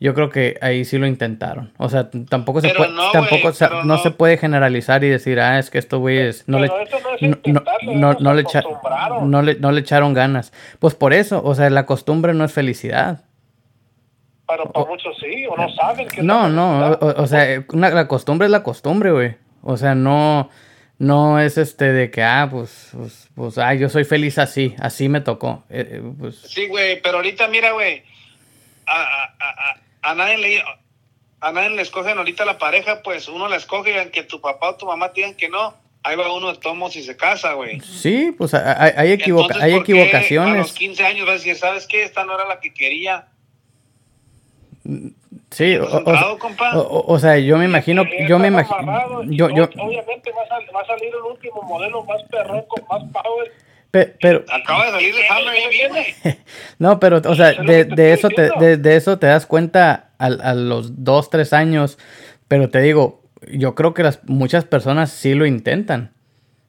Yo creo que ahí sí lo intentaron. O sea, tampoco se puede, no, tampoco no. se puede generalizar y decir, ah, es que estos güeyes no, le, no, no, le no, le, no le echaron ganas. Pues por eso, o sea, la costumbre no es felicidad. Pero para muchos sí, o no saben que No, no, o, sea, la costumbre es la costumbre, güey. O sea, no no es este de que, ah, pues, pues, pues ah, yo soy feliz así, así me tocó. Eh, eh, pues. Sí, güey, pero ahorita mira, güey, a, a, a, a, nadie le, a nadie le escogen ahorita la pareja, pues uno la escoge y aunque tu papá o tu mamá digan que no, ahí va uno de tomos y se casa, güey. Sí, pues hay, hay, equivoca hay equivocaciones. A los 15 años vas a decir, ¿sabes qué? Esta no era la que quería. Sí, o, o, sea, yo me imagino, yo me imagino, yo, yo, obviamente va a, va a, salir el último modelo más perrón con más power. pero, acaba de salir de Hammer y viene. no, pero, o sea, de, de eso te, de, de, eso te das cuenta a, a, los dos, tres años. Pero te digo, yo creo que las muchas personas sí lo intentan.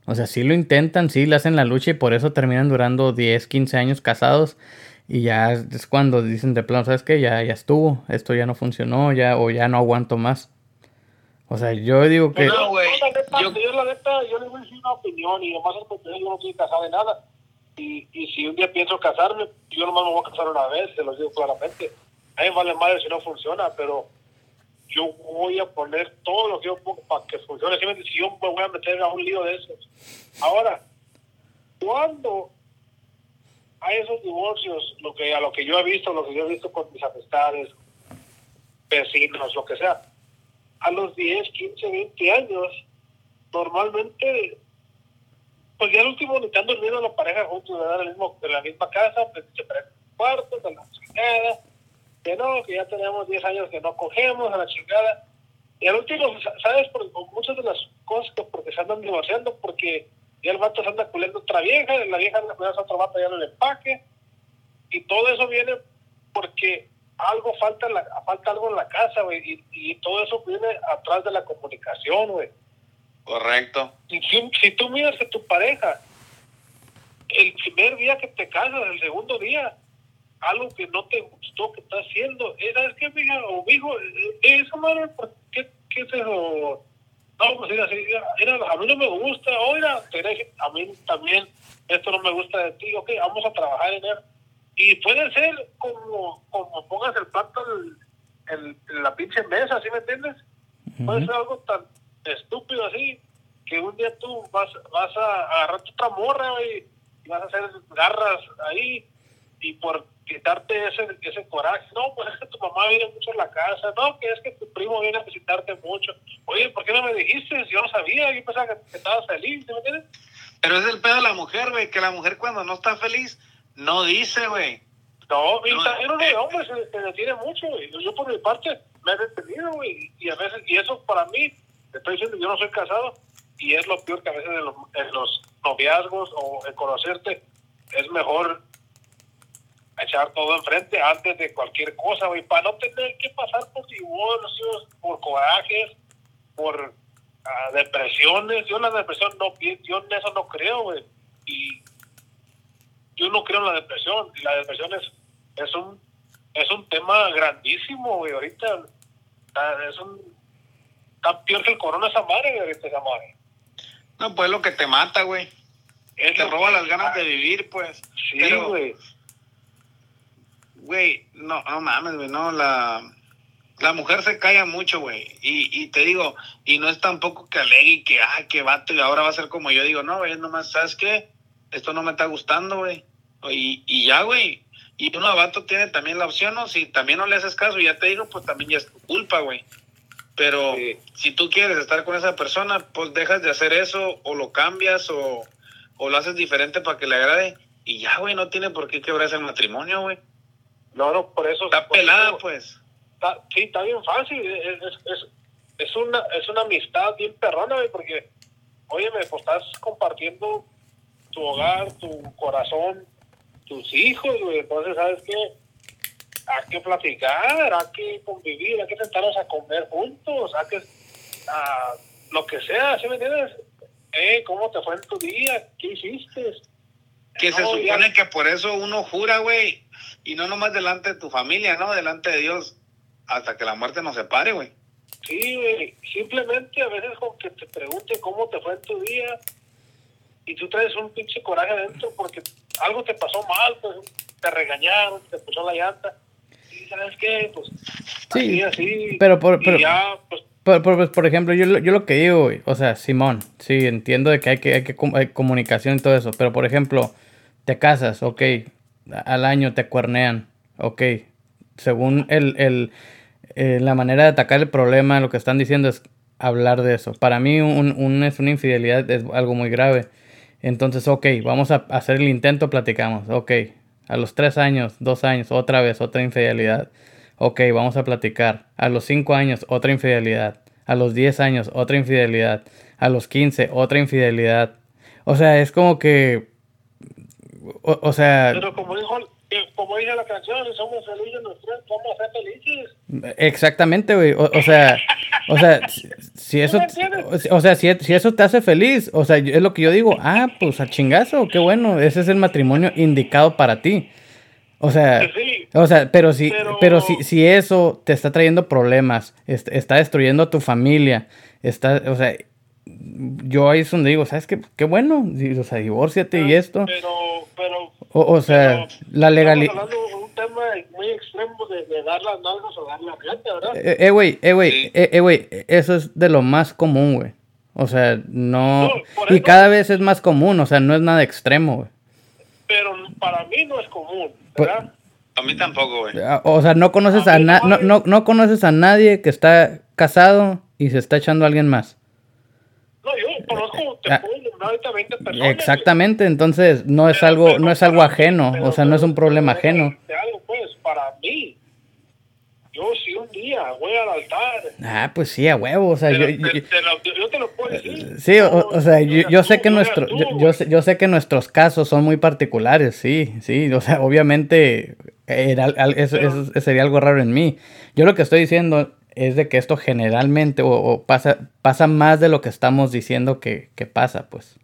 O sea, sí lo intentan, sí le hacen la lucha y por eso terminan durando 10, 15 años casados. Y ya es cuando dicen de plano, ¿sabes qué? Ya, ya estuvo, esto ya no funcionó, ya, o ya no aguanto más. O sea, yo digo que... No, güey. Yo, yo, la neta, yo le voy a decir una opinión y además es porque yo no estoy casado de nada. Y, y si un día pienso casarme, yo nomás me voy a casar una vez, se lo digo claramente. A mí me vale madre si no funciona, pero yo voy a poner todo lo que yo pongo para que funcione. Si yo me voy a meter a un lío de esos. Ahora, ¿cuándo hay esos divorcios, lo que a lo que yo he visto, lo que yo he visto con mis amistades, vecinos, lo que sea, a los 10, 15, 20 años, normalmente, pues ya el último ni están durmiendo la pareja juntos de, mismo, de la misma casa, pues se prenden cuartos, de la chingada, que no, que ya tenemos 10 años que no cogemos a la chingada. Y al último, ¿sabes? Por, muchas de las cosas que porque se andan divorciando, porque y el vato se anda culiendo otra vieja, la vieja anda culiendo a otro vato ya en el empaque, y todo eso viene porque algo falta, la, falta algo en la casa, güey, y, y, todo eso viene atrás de la comunicación, güey. Correcto. Y si, si, tú miras a tu pareja, el primer día que te casas, el segundo día, algo que no te gustó que estás haciendo, eh, ¿sabes qué, mija? O hijo, eh, eso, madre, ¿qué, qué es eso? No, pues era así, era, a mí no me gusta, oiga, a mí también esto no me gusta de ti, ok, vamos a trabajar en él. Y puede ser como, como pongas el plato en, la pinche mesa, ¿sí me entiendes? Puede ser algo tan estúpido así, que un día tú vas, vas a agarrar tu morra y vas a hacer garras ahí y por quitarte ese, ese coraje. No, pues es que tu mamá viene mucho en la casa. No, que es que tu primo viene a visitarte mucho. Oye, ¿por qué no me dijiste? Yo no sabía. Yo pensaba que, estabas feliz. ¿Me entiendes? Pero es el pedo de la mujer, güey. Que la mujer cuando no está feliz, no dice, güey. No, y también uno de hombres se, detiene mucho, güey. Yo por mi parte me he detenido, güey. Y a veces, y eso para mí, estoy diciendo, yo no soy casado. Y es lo peor que a veces en los, en los noviazgos o en conocerte es mejor echar todo enfrente antes de cualquier cosa, güey, para no tener que pasar por divorcios, por corajes, por uh, depresiones. Yo en la depresión no, yo en eso no creo, güey. Y yo no creo en la depresión. Y la depresión es, es un es un tema grandísimo, güey. Ahorita es un está peor que el corona esa madre, ahorita esa madre. No, pues lo que te mata, güey. te roba las ganas de vivir, pues. Sí, güey güey, no, no mames, güey, no, la, la mujer se calla mucho, güey, y, y te digo, y no es tampoco que alegue y que, ah, que vato, y ahora va a ser como yo digo, no, güey, nomás, ¿sabes qué? Esto no me está gustando, güey, y, y ya, güey, y uno vato tiene también la opción, ¿no? Si también no le haces caso, ya te digo, pues también ya es tu culpa, güey. Pero si tú quieres estar con esa persona, pues dejas de hacer eso o lo cambias o, o lo haces diferente para que le agrade. Y ya, güey, no tiene por qué quebrarse el matrimonio, güey. No, no, por eso. Está por pelada, eso- pues. está- sí, está bien fácil. Es, es, es, una, es una amistad bien perrona, güey, porque, óyeme, pues estás compartiendo tu hogar, tu corazón, tus hijos, güey. Entonces, ¿sabes qué? Hay que platicar, hay que convivir, hay que sentarnos a comer juntos, hay que. ah, lo que sea, ¿sí me entiendes? Eh, ¿Cómo te fue en tu día? ¿Qué hiciste? Que se ya- supone que por eso uno jura, güey. Y no nomás delante de tu familia, ¿no? Delante de Dios. Hasta que la muerte nos separe, güey. Sí, güey. Simplemente a veces con que te pregunte cómo te fue en tu día y tú traes un pinche coraje adentro porque algo te pasó mal, pues te regañaron, te puso la llanta. Y sabes qué, pues Sí, así, así. pero por- y pero- ya, pues Por, por, pues, por ejemplo, yo, lo- yo lo que digo, güey, o sea, Simón, sí, entiendo de que hay que, hay que hay comunicación y todo eso, pero por ejemplo, te casas, ok, al año te cuernean, ok, según el, el, eh, la manera de atacar el problema, lo que están diciendo es hablar de eso. Para mí un, un- es una infidelidad, es algo muy grave. Entonces, ok, vamos a hacer el intento, platicamos, ok, a los tres años, dos años, otra vez, otra infidelidad. Ok, vamos a platicar. A los 5 años, otra infidelidad. A los 10 años, otra infidelidad. A los 15, otra infidelidad. O sea, es como que... O, o sea, pero como dijo, eh, como dice la canción, somos felices los tres, vamos a ser felices. exactamente, güey. O, o sea, o sea, si, si eso... O sea, si, si eso te hace feliz, o sea, es lo que yo digo. Ah, pues a chingazo, qué bueno. Ese es el matrimonio indicado para ti. O sea... Sí, O sea, pero si, pero, Pero- si, si eso te está trayendo problemas, est- está destruyendo a tu familia, está, o sea, yo ahí es donde digo, ¿sabes qué? Qué bueno, o sea, divórciate y esto. pero, pero O, o sea, pero la legalidad... Estamos hablando de un tema muy extremo de, de dar las nalgas o dar la rienda, ¿verdad? Eh, eh, güey, eh, güey, Sí. eh, eh, güey, eso es de lo más común, güey. O sea, no... Y eso- cada vez es más común, o sea, no es nada extremo, güey. Pero para mí no es común, Pues- ¿verdad? A mí tampoco, güey. Ah, O sea, no conoces a, A mí na- no, no, no conoces a nadie que está casado y se está echando a alguien más. Conozco, te Ah. puedo nombrar ahorita 20 personas. Exactamente, entonces no es Pero- algo, pero no es algo ajeno, pero- o sea, no es un problema ajeno. de algo, pues, para mí, yo si un día voy al altar, Ah, pues sí, a huevo, o sea, te yo, lo- yo- te- te lo- yo te lo puedo decir. sí, o, o sea, yo, yo sé que nuestro, yo, sé, yo sé que nuestros casos son muy particulares, sí, sí, o sea, obviamente era al- eso, Pero- eso sería algo raro en mí. Yo lo que estoy diciendo es de que esto generalmente o, o pasa, pasa más de lo que estamos diciendo que, que pasa, pues.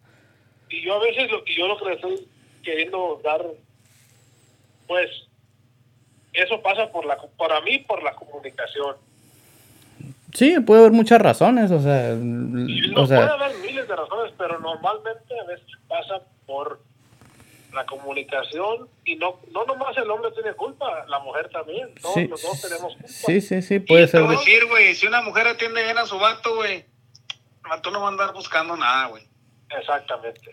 Y yo a veces lo que yo lo que estoy queriendo dar, pues, eso pasa por la, para mí por la comunicación. Sí, puede haber muchas razones, o sea, Y o no sea, puede haber miles de razones, pero normalmente a veces pasa por la comunicación y no no nomás el hombre tiene culpa, la mujer también. Todos sí, los dos tenemos culpa. sí, sí, sí, puede y ser. de- decir, güey, si una mujer atiende bien a su vato, güey, el vato no va a andar buscando nada, güey. Exactamente.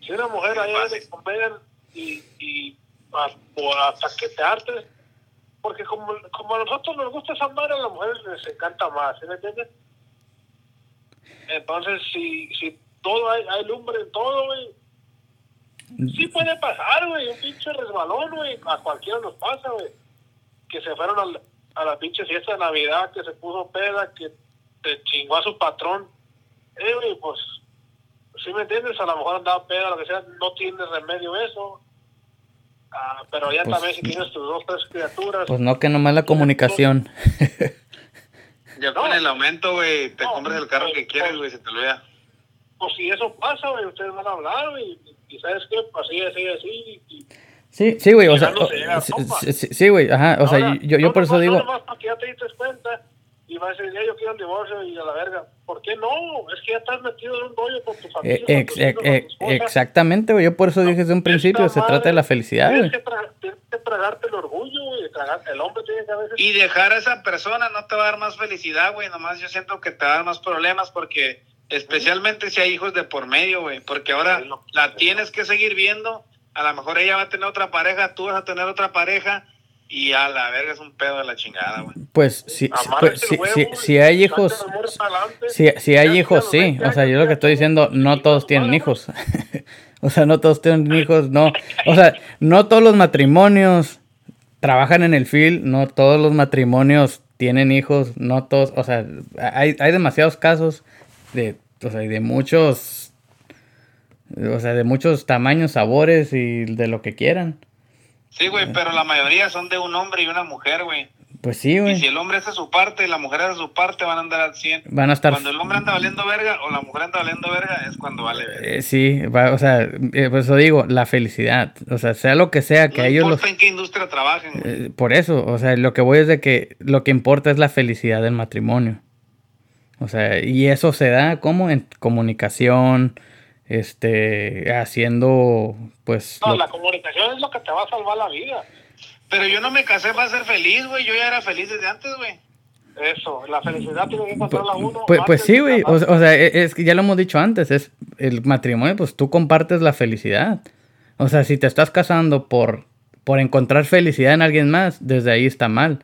Si una mujer fácil. de comer y, y a- o hasta que te hartes, porque como, como a nosotros nos gusta esa madre, a las mujeres les encanta más, ¿sí me entiendes? Entonces, si, si todo hay, hay lumbre en todo, güey, sí puede pasar, güey, un pinche resbalón, güey, a cualquiera nos pasa, güey. Que se fueron al- a la pinche fiesta de Navidad, que se puso peda, que te chingó a su patrón. Eh, güey, pues, si me entiendes, a lo mejor andaba peda, lo que sea, no tiene remedio eso. Ah, pero ya Pues, también si tienes tus dos, tres criaturas, Pues no, que nomás la comunicación. Ya No. con el aumento, güey, te No, compras el carro pues, que quieres, pues. güey, se te olvida. pues si eso pasa, güey, ustedes van a hablar, güey, y, sabes qué, pues así, así, así, y, Sí, sí, güey, o sea, o- sí, güey, ajá, o sea, yo, yo no por eso digo, No para que ya te diste cuenta y vas a decir, ya yo quiero el divorcio y a la verga. ¿Por qué no? Es que ya estás metido en un rollo con tu familia. eh, con ex- tus ex- con ex- exactamente, güey, yo por eso dije desde un principio, se trata de la felicidad, Tienes güey. que, tra- tienes que tragarte el orgullo, güey. El hombre tiene que a veces... Y dejar a esa persona no te va a dar más felicidad, güey. Nomás yo siento que te va a dar más problemas porque, especialmente si hay hijos de por medio, güey. Porque ahora la tienes que seguir viendo. A lo mejor ella va a tener otra pareja, tú vas a tener otra pareja. Y a la verga es un pedo de la chingada, güey. Pues si, si, pues, si, huevo si, hay hijos, si, si hay hijos, sí. 20 O sea, yo lo que estoy diciendo, no todos tienen hijos. o sea, no todos tienen hijos, no. O sea, no todos los matrimonios trabajan en el field, no todos los matrimonios tienen hijos, no todos, o sea, hay, hay demasiados casos de, o sea, de muchos, o sea, de muchos tamaños, sabores y de lo que quieran. Sí, güey, pero la mayoría son de un hombre y una mujer, güey. Pues sí, Y si güey. el hombre hace su parte y la mujer hace su parte, van a andar al 100. Van a estar Cuando el hombre anda valiendo verga o la mujer anda valiendo verga, es cuando vale verga. Eh, sí, va- o sea, eh, por eso digo, la felicidad. O sea, sea lo que sea que no ellos los... importa en qué industria trabajen. güey. eh, por eso, o sea, lo que voy es de que lo que importa es la felicidad del matrimonio. O sea, y eso se da como en comunicación, este, haciendo, pues... No, lo- la comunicación es lo que te va a salvar la vida. Pero yo no me casé para ser feliz, güey. Yo ya era feliz desde antes, güey. Eso, la felicidad tiene que encontrarla uno. Pues, pues sí, güey. O, o sea, e- es que ya lo hemos dicho antes, es el matrimonio, pues tú compartes la felicidad. O sea, si te estás casando por, por encontrar felicidad en alguien más, desde ahí está mal.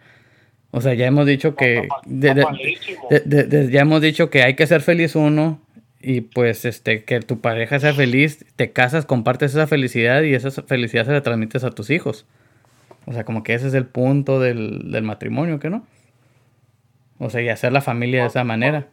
O sea, ya hemos dicho que de- de- malísimo. de- de- de- ya hemos dicho que hay que ser feliz uno y pues este que tu pareja sea feliz, te casas, compartes esa felicidad y esa felicidad se la transmites a tus hijos. O sea, como que ese es el punto del, del matrimonio, ¿qué no? O sea, y hacer la familia de esa manera.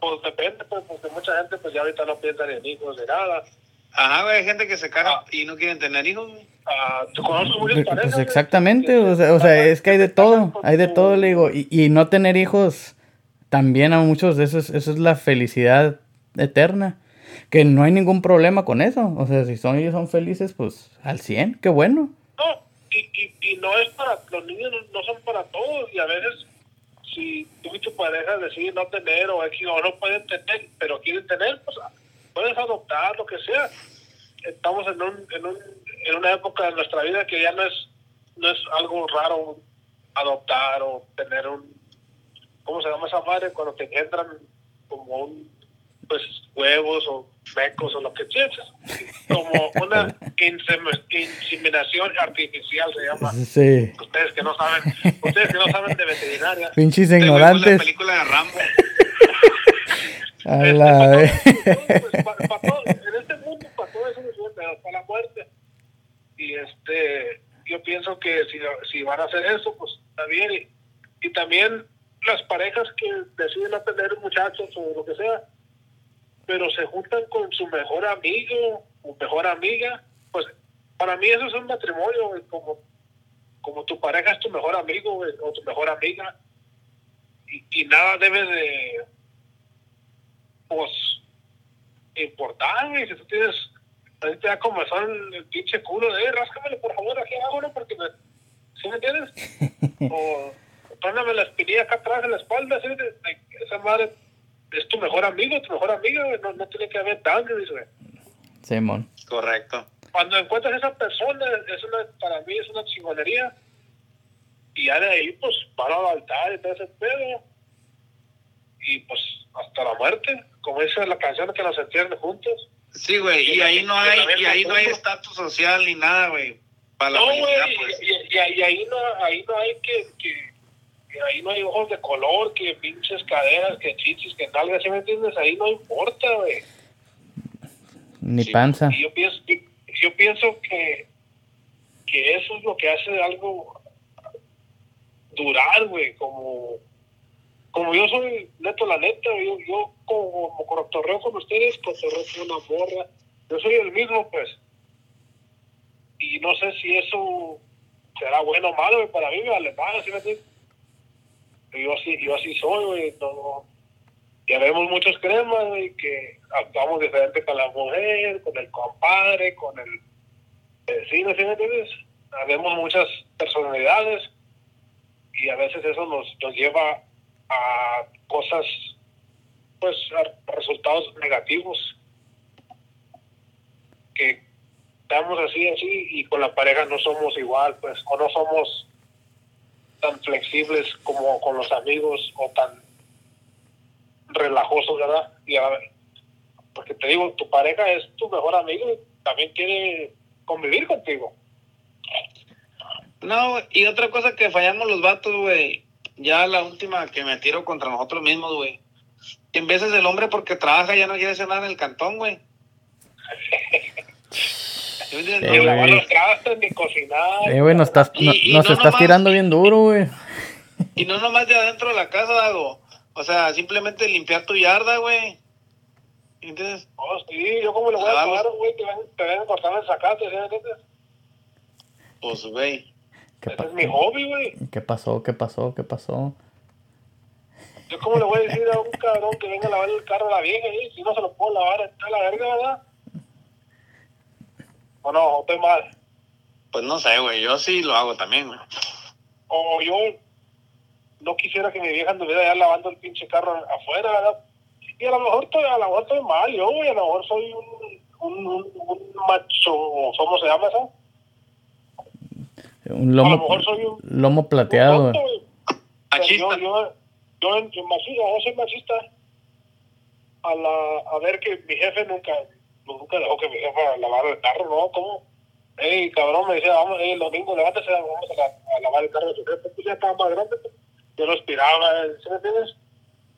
Pues depende, pues, porque mucha gente pues ya ahorita no piensa en hijos de nada. Ajá. Hay gente que se casa Ah. y no quieren tener hijos, Ah, muchas Pues parejas. pues exactamente, que o se sea, o sea, es que hay de todo, hay de todo, le digo, y, y no tener hijos también a muchos de esos, eso es la felicidad eterna, que no hay ningún problema con eso, o sea, si son ellos son felices, pues al 100, qué bueno. No, y, y, y no es para, los niños no, no son para todos y a veces si tú y tu pareja deciden no tener o, o no pueden tener, pero quieren tener, pues puedes adoptar, lo que sea. Estamos en, un, en, un, una época de nuestra vida que ya no es, no es algo raro adoptar o tener un, ¿cómo se llama esa madre? Cuando te engendran como un, pues huevos o mecos o lo que sea, como una insem- inseminación artificial se llama. Sí, Ustedes que no saben, ustedes que no saben de veterinaria. pinches fue La ignorantes. película de Rambo. A Este, la para vez. todo, pues, todo- en este mundo para todo eso hasta la muerte y yo pienso que si, si van a hacer eso pues está bien y, también las parejas que deciden no tener muchachos o lo que sea pero se juntan con su mejor amigo o mejor amiga pues para mí eso es un matrimonio como como tu pareja es tu mejor amigo o tu mejor amiga y, nada debe de pues importar. Si tú tienes, ahí te da como son el pinche culo de, eh, ráscamelo por favor aquí abajo, ¿no? Porque me, ¿sí me entiendes? o póngame la espinilla acá atrás en la espalda, ¿sí? De- de- esa madre es tu mejor amigo, tu mejor amiga. No, no tiene que haber daño, dice, güey. Simón. Correcto. Cuando encuentras esa persona, es una, para mí es una chingonería. Y ya de ahí, pues, para al altar y todo ese pedo. Y pues, hasta la muerte. Como dice la canción que nos entierren juntos. Sí, güey. Y ahí no hay, y ahí no hay estatus social ni nada, güey. Para la No, güey, pues. y, y- y ahí no, ahí no hay que, que, que ahí no hay ojos de color, que pinches caderas, que chichis, que nalgas, ¿sí me entiendes? Ahí no importa, güey. Ni Sí, panza. Y yo pienso, yo, yo pienso que, que eso es lo que hace algo durar, güey, como, como yo soy neto la neta, yo, yo como, como con ustedes, cotorreo con una morra, yo soy el mismo, pues. Y no sé si eso será bueno o malo, para mí me vale ¿sí me entiendes? Yo así, yo así soy, güey, no, vemos muchos cremas, güey, que actuamos diferente con la mujer, con el compadre, con el vecino, ¿sí me entiendes? Vemos muchas personalidades y a veces eso nos, nos lleva a cosas, pues, a resultados negativos que estamos así, así y con la pareja no somos igual, pues, o no somos tan flexibles como con los amigos o tan relajosos, ¿verdad? Y a porque te digo, tu pareja es tu mejor amigo y también quiere convivir contigo. No, y otra cosa que fallamos los vatos, güey. Ya la última que me tiro contra nosotros mismos, güey. Que en veces el hombre porque trabaja ya no quiere hacer nada en el cantón, güey. Eh, Ni lavar güey. los trastes, ni cocinar. Eh, güey, nos estás, Y- no- y nos no estás nomás- tirando bien duro, güey. Y no nomás de adentro de la casa, Dago. O sea, simplemente limpiar tu yarda, güey. ¿Entiendes? Oh, sí, yo como le voy a pagar, güey, que ven- te ven cortando el zacate, ¿sí? ¿entiendes? Pues, güey. ¿Qué, Ese es mi hobby, güey. ¿Qué pasó? ¿Qué pasó? ¿Qué pasó? Yo como le voy a decir a un cabrón que venga a lavar el carro a la vieja y si no se lo puedo lavar, está la verga, ¿verdad? O no, o estoy mal. Pues no sé, güey. Yo sí lo hago también, güey. O yo no quisiera que mi vieja anduviera ya lavando el pinche carro afuera, ¿verdad? Y a lo mejor estoy, a lo mejor estoy mal, yo, güey, a lo mejor soy un, un, un, un macho, ¿cómo se llama eso? Un a lo lomo, mejor soy un, lomo un plateado, tonto, Machista. Yo, yo, yo, en- en machista, yo soy machista. A, la, a ver que mi jefe nunca, nunca dejó que mi jefa lavara el carro, ¿no? ¿Cómo? Ey, cabrón, me decía, vamos, ey, el domingo, levántese, vamos a, la- a lavar el carro de su jefe. Pues ya estaba más grande, pues. yo lo aspiraba, ¿sí me entiendes?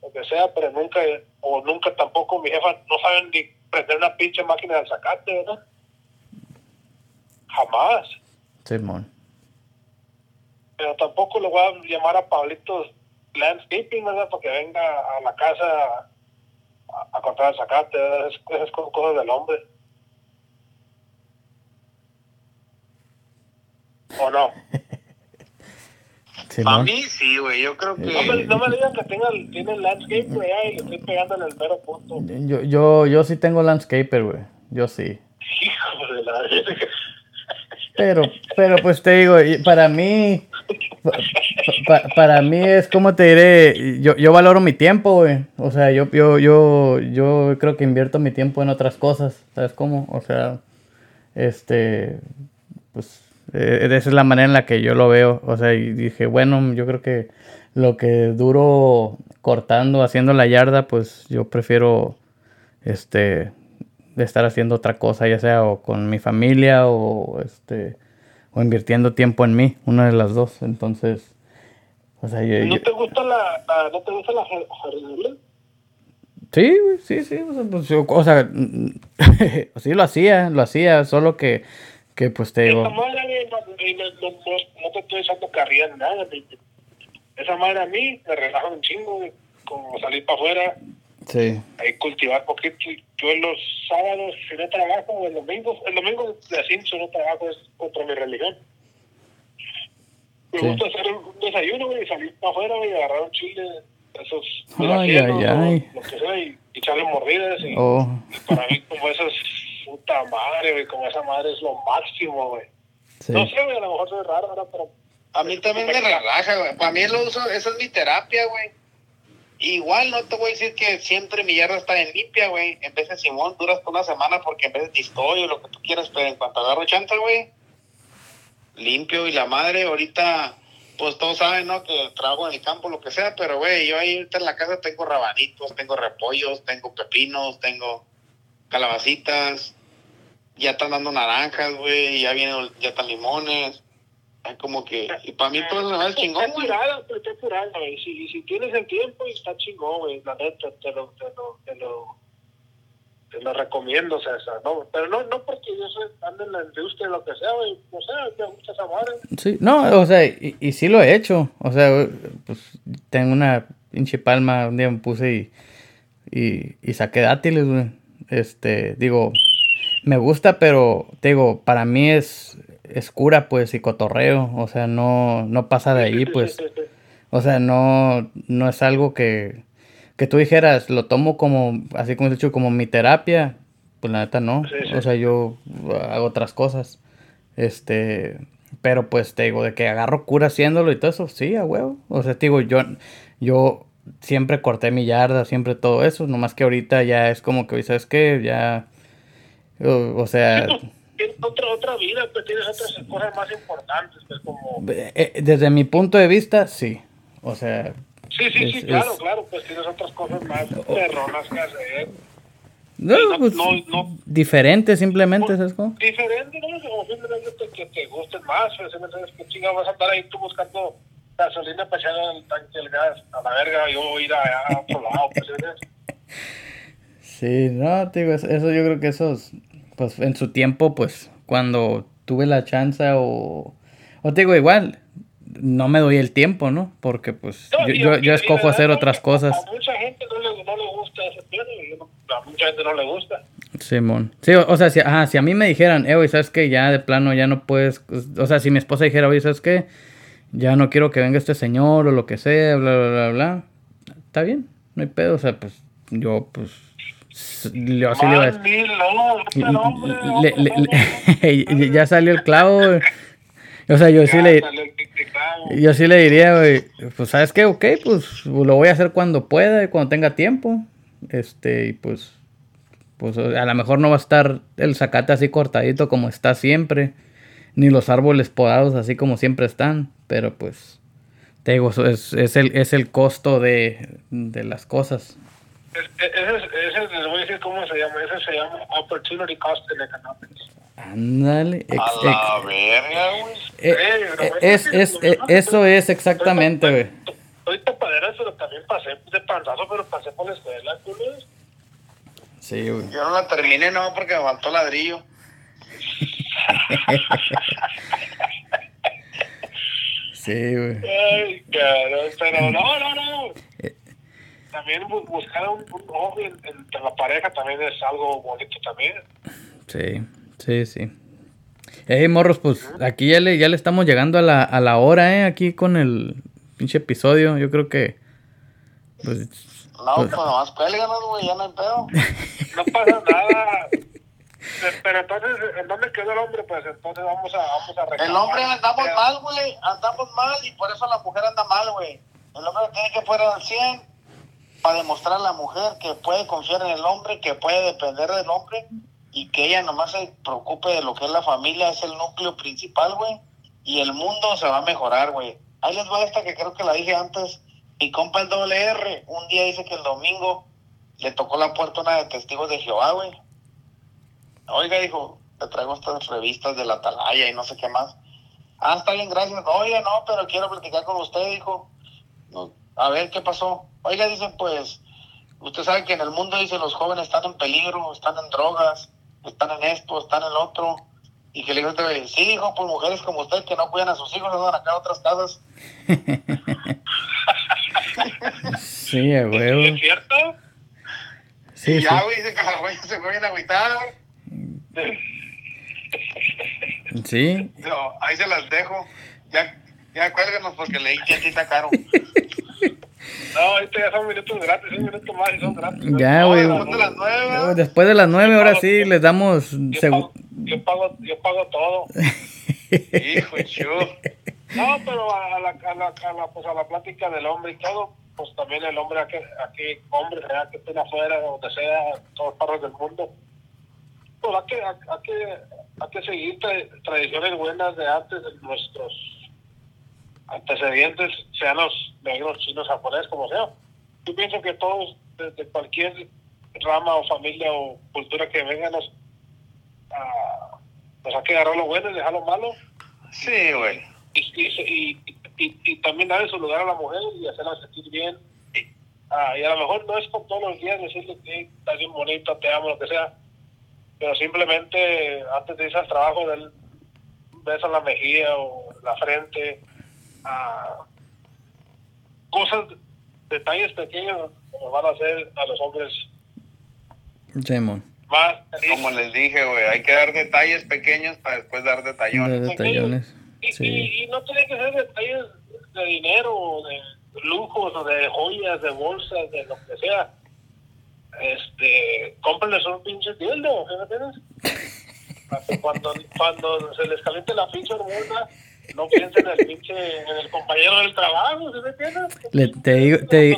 Lo que sea, pero nunca, o nunca tampoco mi jefa no sabe ni prender una pinche máquina de sacate, ¿verdad? Jamás. Simón. Pero tampoco le voy a llamar a Pablito Landscaping, ¿verdad? Para que venga a la casa a, a cortar el zacate, ¿verdad? Es- esas cosas del hombre. ¿O no? A Simón. mí sí, güey. Yo creo No me, que. no me digan que tenga, el- tiene landscape, güey, y le estoy pegando en el mero punto. Yo, yo, yo sí tengo landscaper, güey. Yo sí. Hijo de la. Pero, pero pues te digo, para mí, pa- para mí es como te diré, yo, yo valoro mi tiempo, güey. O sea, yo, yo, yo, yo creo que invierto mi tiempo en otras cosas, ¿sabes cómo? O sea, este, pues, eh, esa es la manera en la que yo lo veo. O sea, y dije, bueno, yo creo que lo que duro cortando, haciendo la yarda, pues yo prefiero, este, de estar haciendo otra cosa, ya sea o con mi familia o este o invirtiendo tiempo en mí, una de las dos. Entonces, o sea, yo, ¿No te gusta la, la- no te gusta la jar- jardinería? sí, sí, sí, o sea, pues, yo- o sea, sí lo hacía, lo hacía, solo que que pues te digo, Esa madre, no, no, no, te estoy echando carrilla ni nada. Esa madre a mí me relaja un chingo. Como salir para afuera, sí, ahí cultivar poquito. Yo en los sábados, si no trabajo, o el domingo, el domingo de cinco no trabajo, es contra mi religión. Me Sí. gusta hacer un desayuno, güey, y salir para afuera, güey, y agarrar un chile, esos Ay, ay, ay. lo que sea, y echarle mordidas. Y, oh, y para mí, como esa es puta madre, güey, como esa madre es lo máximo, güey. sí, No sé, güey, a lo mejor soy raro, ¿verdad? Pero A mí también me relaja, güey. Para mí lo uso, esa es mi terapia, güey. Igual no te voy a decir que siempre mi yarda está en limpia, güey. En vez de Simón duras una semana porque en vez de estoy o lo que tú quieras, pero en cuanto agarro chanta, güey, limpio y la madre ahorita, pues todos saben, ¿no? Que trabajo en el campo, lo que sea, pero güey, yo ahí ahorita en la casa tengo rabanitos, tengo repollos, tengo pepinos, tengo calabacitas, ya están dando naranjas, güey, ya vienen, ya están limones. Es como que, y para mí todo eso es chingón, Está curada, pero está curada, güey. Si, si tienes el tiempo, está chingón, güey. La neta, te lo, te lo, te lo, te lo recomiendo, César, ¿no? Pero no, no porque yo soy, ando en la industria, lo que sea, güey. No sé, me gusta esa madre. sí, no, o sea, y, y sí lo he hecho, o sea, pues tengo una pinche palma, un día me puse y, y, y saqué dátiles, güey, este, digo, me gusta, pero, te digo, para mí es, es cura, pues, y cotorreo, o sea, no, no pasa de ahí, pues, O sea, no, no es algo que, que tú dijeras, lo tomo como, así como he dicho, como mi terapia. Pues la neta no. Sí, sí. O sea, yo hago otras cosas. Este, pero pues te digo, de que agarro cura haciéndolo y todo eso, sí, a huevo. O sea, te digo, yo, yo siempre corté mi yarda, siempre todo eso. Nomás que ahorita ya es como que, ¿sabes qué? Ya, o, o sea, Tienes otra, otra vida, pues tienes otras cosas más importantes, pues como... eh, desde mi punto de vista, sí. O sea, Sí, sí, sí, Es- claro, es- claro, pues tienes otras cosas más perronas que hacer. No, no, pues, no, no- diferente simplemente, ¿sabes cómo? diferente, ¿no? O simplemente te- que te gusten más, o simplemente que chinga vas a andar ahí tú buscando gasolina para echar al tanque del gas, a la verga, yo ir allá a otro lado, pues, ¿sí? Sí, no, te digo, eso eso yo creo que esos, pues en su tiempo, pues cuando tuve la chance o, o te digo igual, no me doy el tiempo, ¿no? Porque pues No, yo, yo, yo escojo hacer otras cosas. A mucha gente no le, no le gusta ese no- a mucha gente no le gusta. Simón. Sí, o, o sea, si, ajá, si a mí me dijeran, eh, ¿sabes qué? Ya de plano ya no puedes, o sea, si mi esposa dijera, oye, ¿sabes qué? Ya no quiero que venga este señor o lo que sea, bla, bla, bla, bla. Está bien, no hay pedo, o sea, pues yo, pues, ya salió el clavo, güey. O sea, yo sí le, yo sí le diría, güey, pues, ¿sabes qué? Ok, pues, lo voy a hacer cuando pueda y cuando tenga tiempo. Este, y pues, pues, a lo mejor no va a estar el zacate así cortadito como está siempre, ni los árboles podados así como siempre están, pero pues, te digo, es, es el, es el costo de, de las cosas. Es- es- Ese, es- ese, les voy a decir cómo se llama. Ese se llama Opportunity Cost in Economics. Ándale, A la verga, güey. eh, eh, es, es, eh, eso es exactamente, güey. Soy tapadera, pero también pasé de panzazo, pero pasé por la escuela, culos. Sí, güey. Yo no la terminé, no, porque me faltó ladrillo. Sí, güey. Ay, cabrón, pero no, no, no. También bu- buscar un, un hobby en- entre la pareja también es algo bonito también. Sí, sí, sí. Hey, morros, pues aquí ya le, ya le estamos llegando a la, a la hora, ¿eh? Aquí con el pinche episodio. Yo creo que... Pues, No, pues nomás cuélganos, güey, ya no hay pedo. No pasa nada. Pero entonces, ¿en dónde quedó el hombre? Pues entonces vamos a, vamos a El reclamar. hombre andamos mal, güey. Andamos mal y por eso la mujer anda mal, güey. El hombre tiene que fuera al 100 para demostrar a la mujer que puede confiar en el hombre, que puede depender del hombre y que ella nomás se preocupe de lo que es la familia, es el núcleo principal, güey. Y el mundo se va a mejorar, güey. Ahí les va esta que creo que la dije antes. Mi compa el doble R, un día dice que el domingo le tocó la puerta una de testigos de Jehová, güey. Oiga, dijo, te traigo estas revistas de la Atalaya y no sé qué más. Ah, está bien, gracias. Oiga, no, pero quiero platicar con usted, dijo. A ver, ¿qué pasó? Oiga, dicen, pues, usted sabe que en el mundo, dice, los jóvenes están en peligro, están en drogas, están en esto, están en lo otro. Y que le güey, sí, dijo, pues mujeres como usted que no cuidan a sus hijos, andan acá a otras casas. sí, a ¿Es huevo. cierto? Sí, y sí. ya, güey, dice que la güey se fue bien agüitada. Sí. No, ahí se las dejo. Ya, ya cuélganos porque leí que aquí está caro. No, ahorita ya son minutos gratis, un minuto más y son gratis. Ya, güey. no, después de las nueve. Después de las nueve, ahora sí, les damos... Yo pago, yo pago, yo pago todo. Hijo, chu. No, pero a la, a la, a la, pues a la plática del hombre y todo, pues también el hombre, aquí, aquí hombre, sea que estén afuera, donde sea, en todas partes del mundo, pues hay que, hay, que, hay que seguir tra- tradiciones buenas de antes de nuestros antecedentes, sean los negros, chinos, japoneses, como sea. Yo pienso que todos, desde cualquier rama o familia o cultura que vengan, nos, ah, pues hay que agarrar lo bueno y dejar lo malo Sí, güey. y, y, y, y, también darle su lugar a la mujer y hacerla sentir bien. Ah, y a lo mejor no es con todos los días decirle que estás bien bonita, te amo, lo que sea, pero simplemente antes de irse al trabajo, un beso en la mejilla o la frente, ah, cosas, detalles pequeños como van a hacer a los hombres Simón. más. Como les dije, güey, hay que dar detalles pequeños para después dar De detallones. detallones. Y, Sí. y, y no tiene que ser detalles de dinero, o de lujos, o de joyas, de bolsas, de lo que sea. Este, cómprenles un pinche dildo, ¿sí me entiendes? Cuando, cuando se les caliente la pinche hormona, no piensen en el pinche, en el compañero del trabajo, ¿sí me entiendes? Le, te digo, te, de-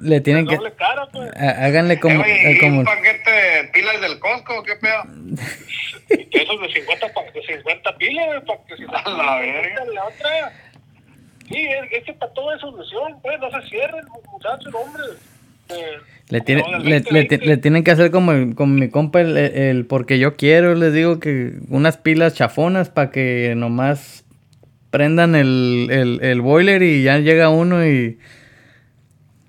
le tienen que... cara, pues. há- Háganle como... Eh, güey, eh, ¿y como un paquete de pilas del Costco, ¿qué pedo? Esos de 50, pa- de 50 pilas, güey, para que si A la verga. la otra. Sí, es, es que para todo es solución, pues, no se cierren, muchachos, hombres. Eh, Le, tiene, le, le, tienen que hacer como, como mi compa el, el, porque yo quiero, les digo que unas pilas chafonas para que nomás prendan el, el, el, boiler y ya llega uno y,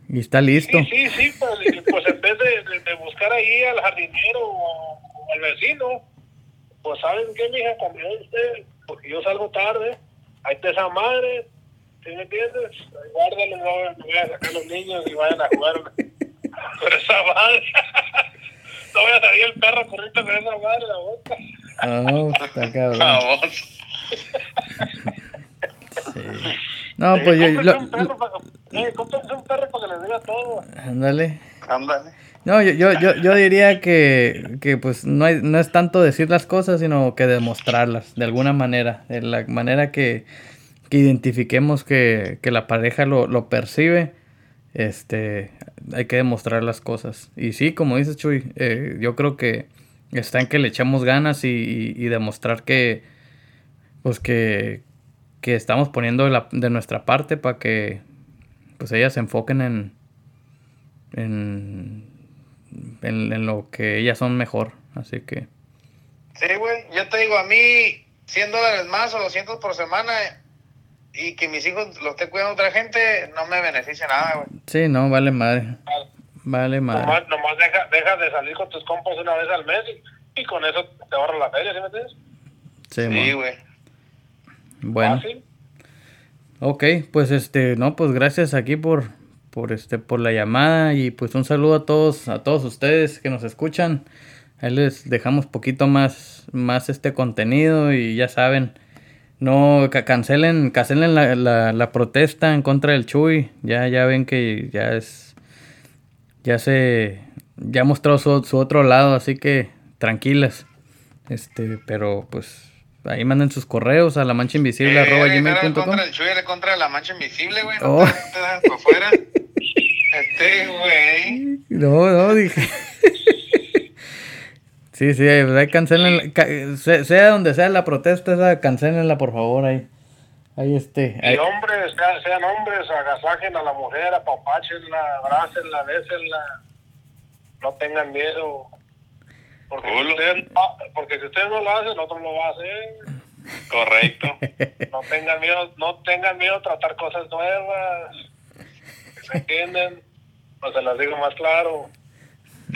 y está listo. Sí, sí, sí, pues, pues en vez de, de, buscar ahí al jardinero o, al vecino, pues saben qué, mija, cuando usted, porque yo salgo tarde, ahí está esa madre, ¿sí me entiendes? Guárdalo, no voy a sacar a los niños y vayan a jugar con esa madre. no voy a salir el perro corriendo con esa madre la boca. Oh, está cabrón. sí. No, pues yo. Lo, un perro para, eh, un perro para que les diga todo. Ándale. Ándale. No, yo, yo, yo, yo diría que, que pues no, hay, no es tanto decir las cosas, sino que demostrarlas de alguna manera. De la manera que, que identifiquemos que, que la pareja lo, lo percibe este, hay que demostrar las cosas. Y sí, como dices Chuy, eh, yo creo que está en que le echamos ganas y, y, demostrar que, pues que, que estamos poniendo de, la, de nuestra parte para que, pues ellas se enfoquen en, en, en, en lo que ellas son mejor. Así que. Sí, güey, yo te digo, a mí 100 dólares más o 200 por semana y que mis hijos los esté cuidando otra gente, no me beneficia nada, güey. Sí, no, vale madre. Vale madre. Nomás, nomás deja, deja, de salir con tus compas una vez al mes y, y con eso te ahorra la feria, ¿sí me entiendes? Sí, güey. Bueno. Fácil. Ok, pues este, no, pues gracias aquí por, por este, por la llamada y pues un saludo a todos, a todos ustedes que nos escuchan. Ahí les dejamos poquito más, más este contenido y ya saben, no, cancelen, cancelen la, la, la, protesta en contra del Chuy. Ya, ya ven que ya es. Ya se. Ya mostró su, su otro lado, así que tranquilas. Este, pero pues. Ahí manden sus correos a la mancha invisible arroba gmail.com. Chuy, contra la mancha invisible, güey. No oh. te das por fuera. Este, güey. No, no, dije. Sí, sí, ahí cancelen, sea, donde sea la protesta, esa, cancelenla por favor ahí. Ahí este. Ahí. Y hombres, sean, sean hombres, agasajen a la mujer, apapáchenla, abrácenla, bésenla. No tengan miedo. Porque si, ustedes, porque si ustedes no lo hacen, otro lo va a hacer. Correcto. No tengan miedo, no tengan miedo a tratar cosas nuevas. ¿Se entienden? No se las digo más claro.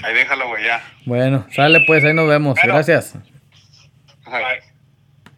Ahí déjalo, güey, ya. Bueno, sale pues, ahí nos vemos. Gracias. Bye.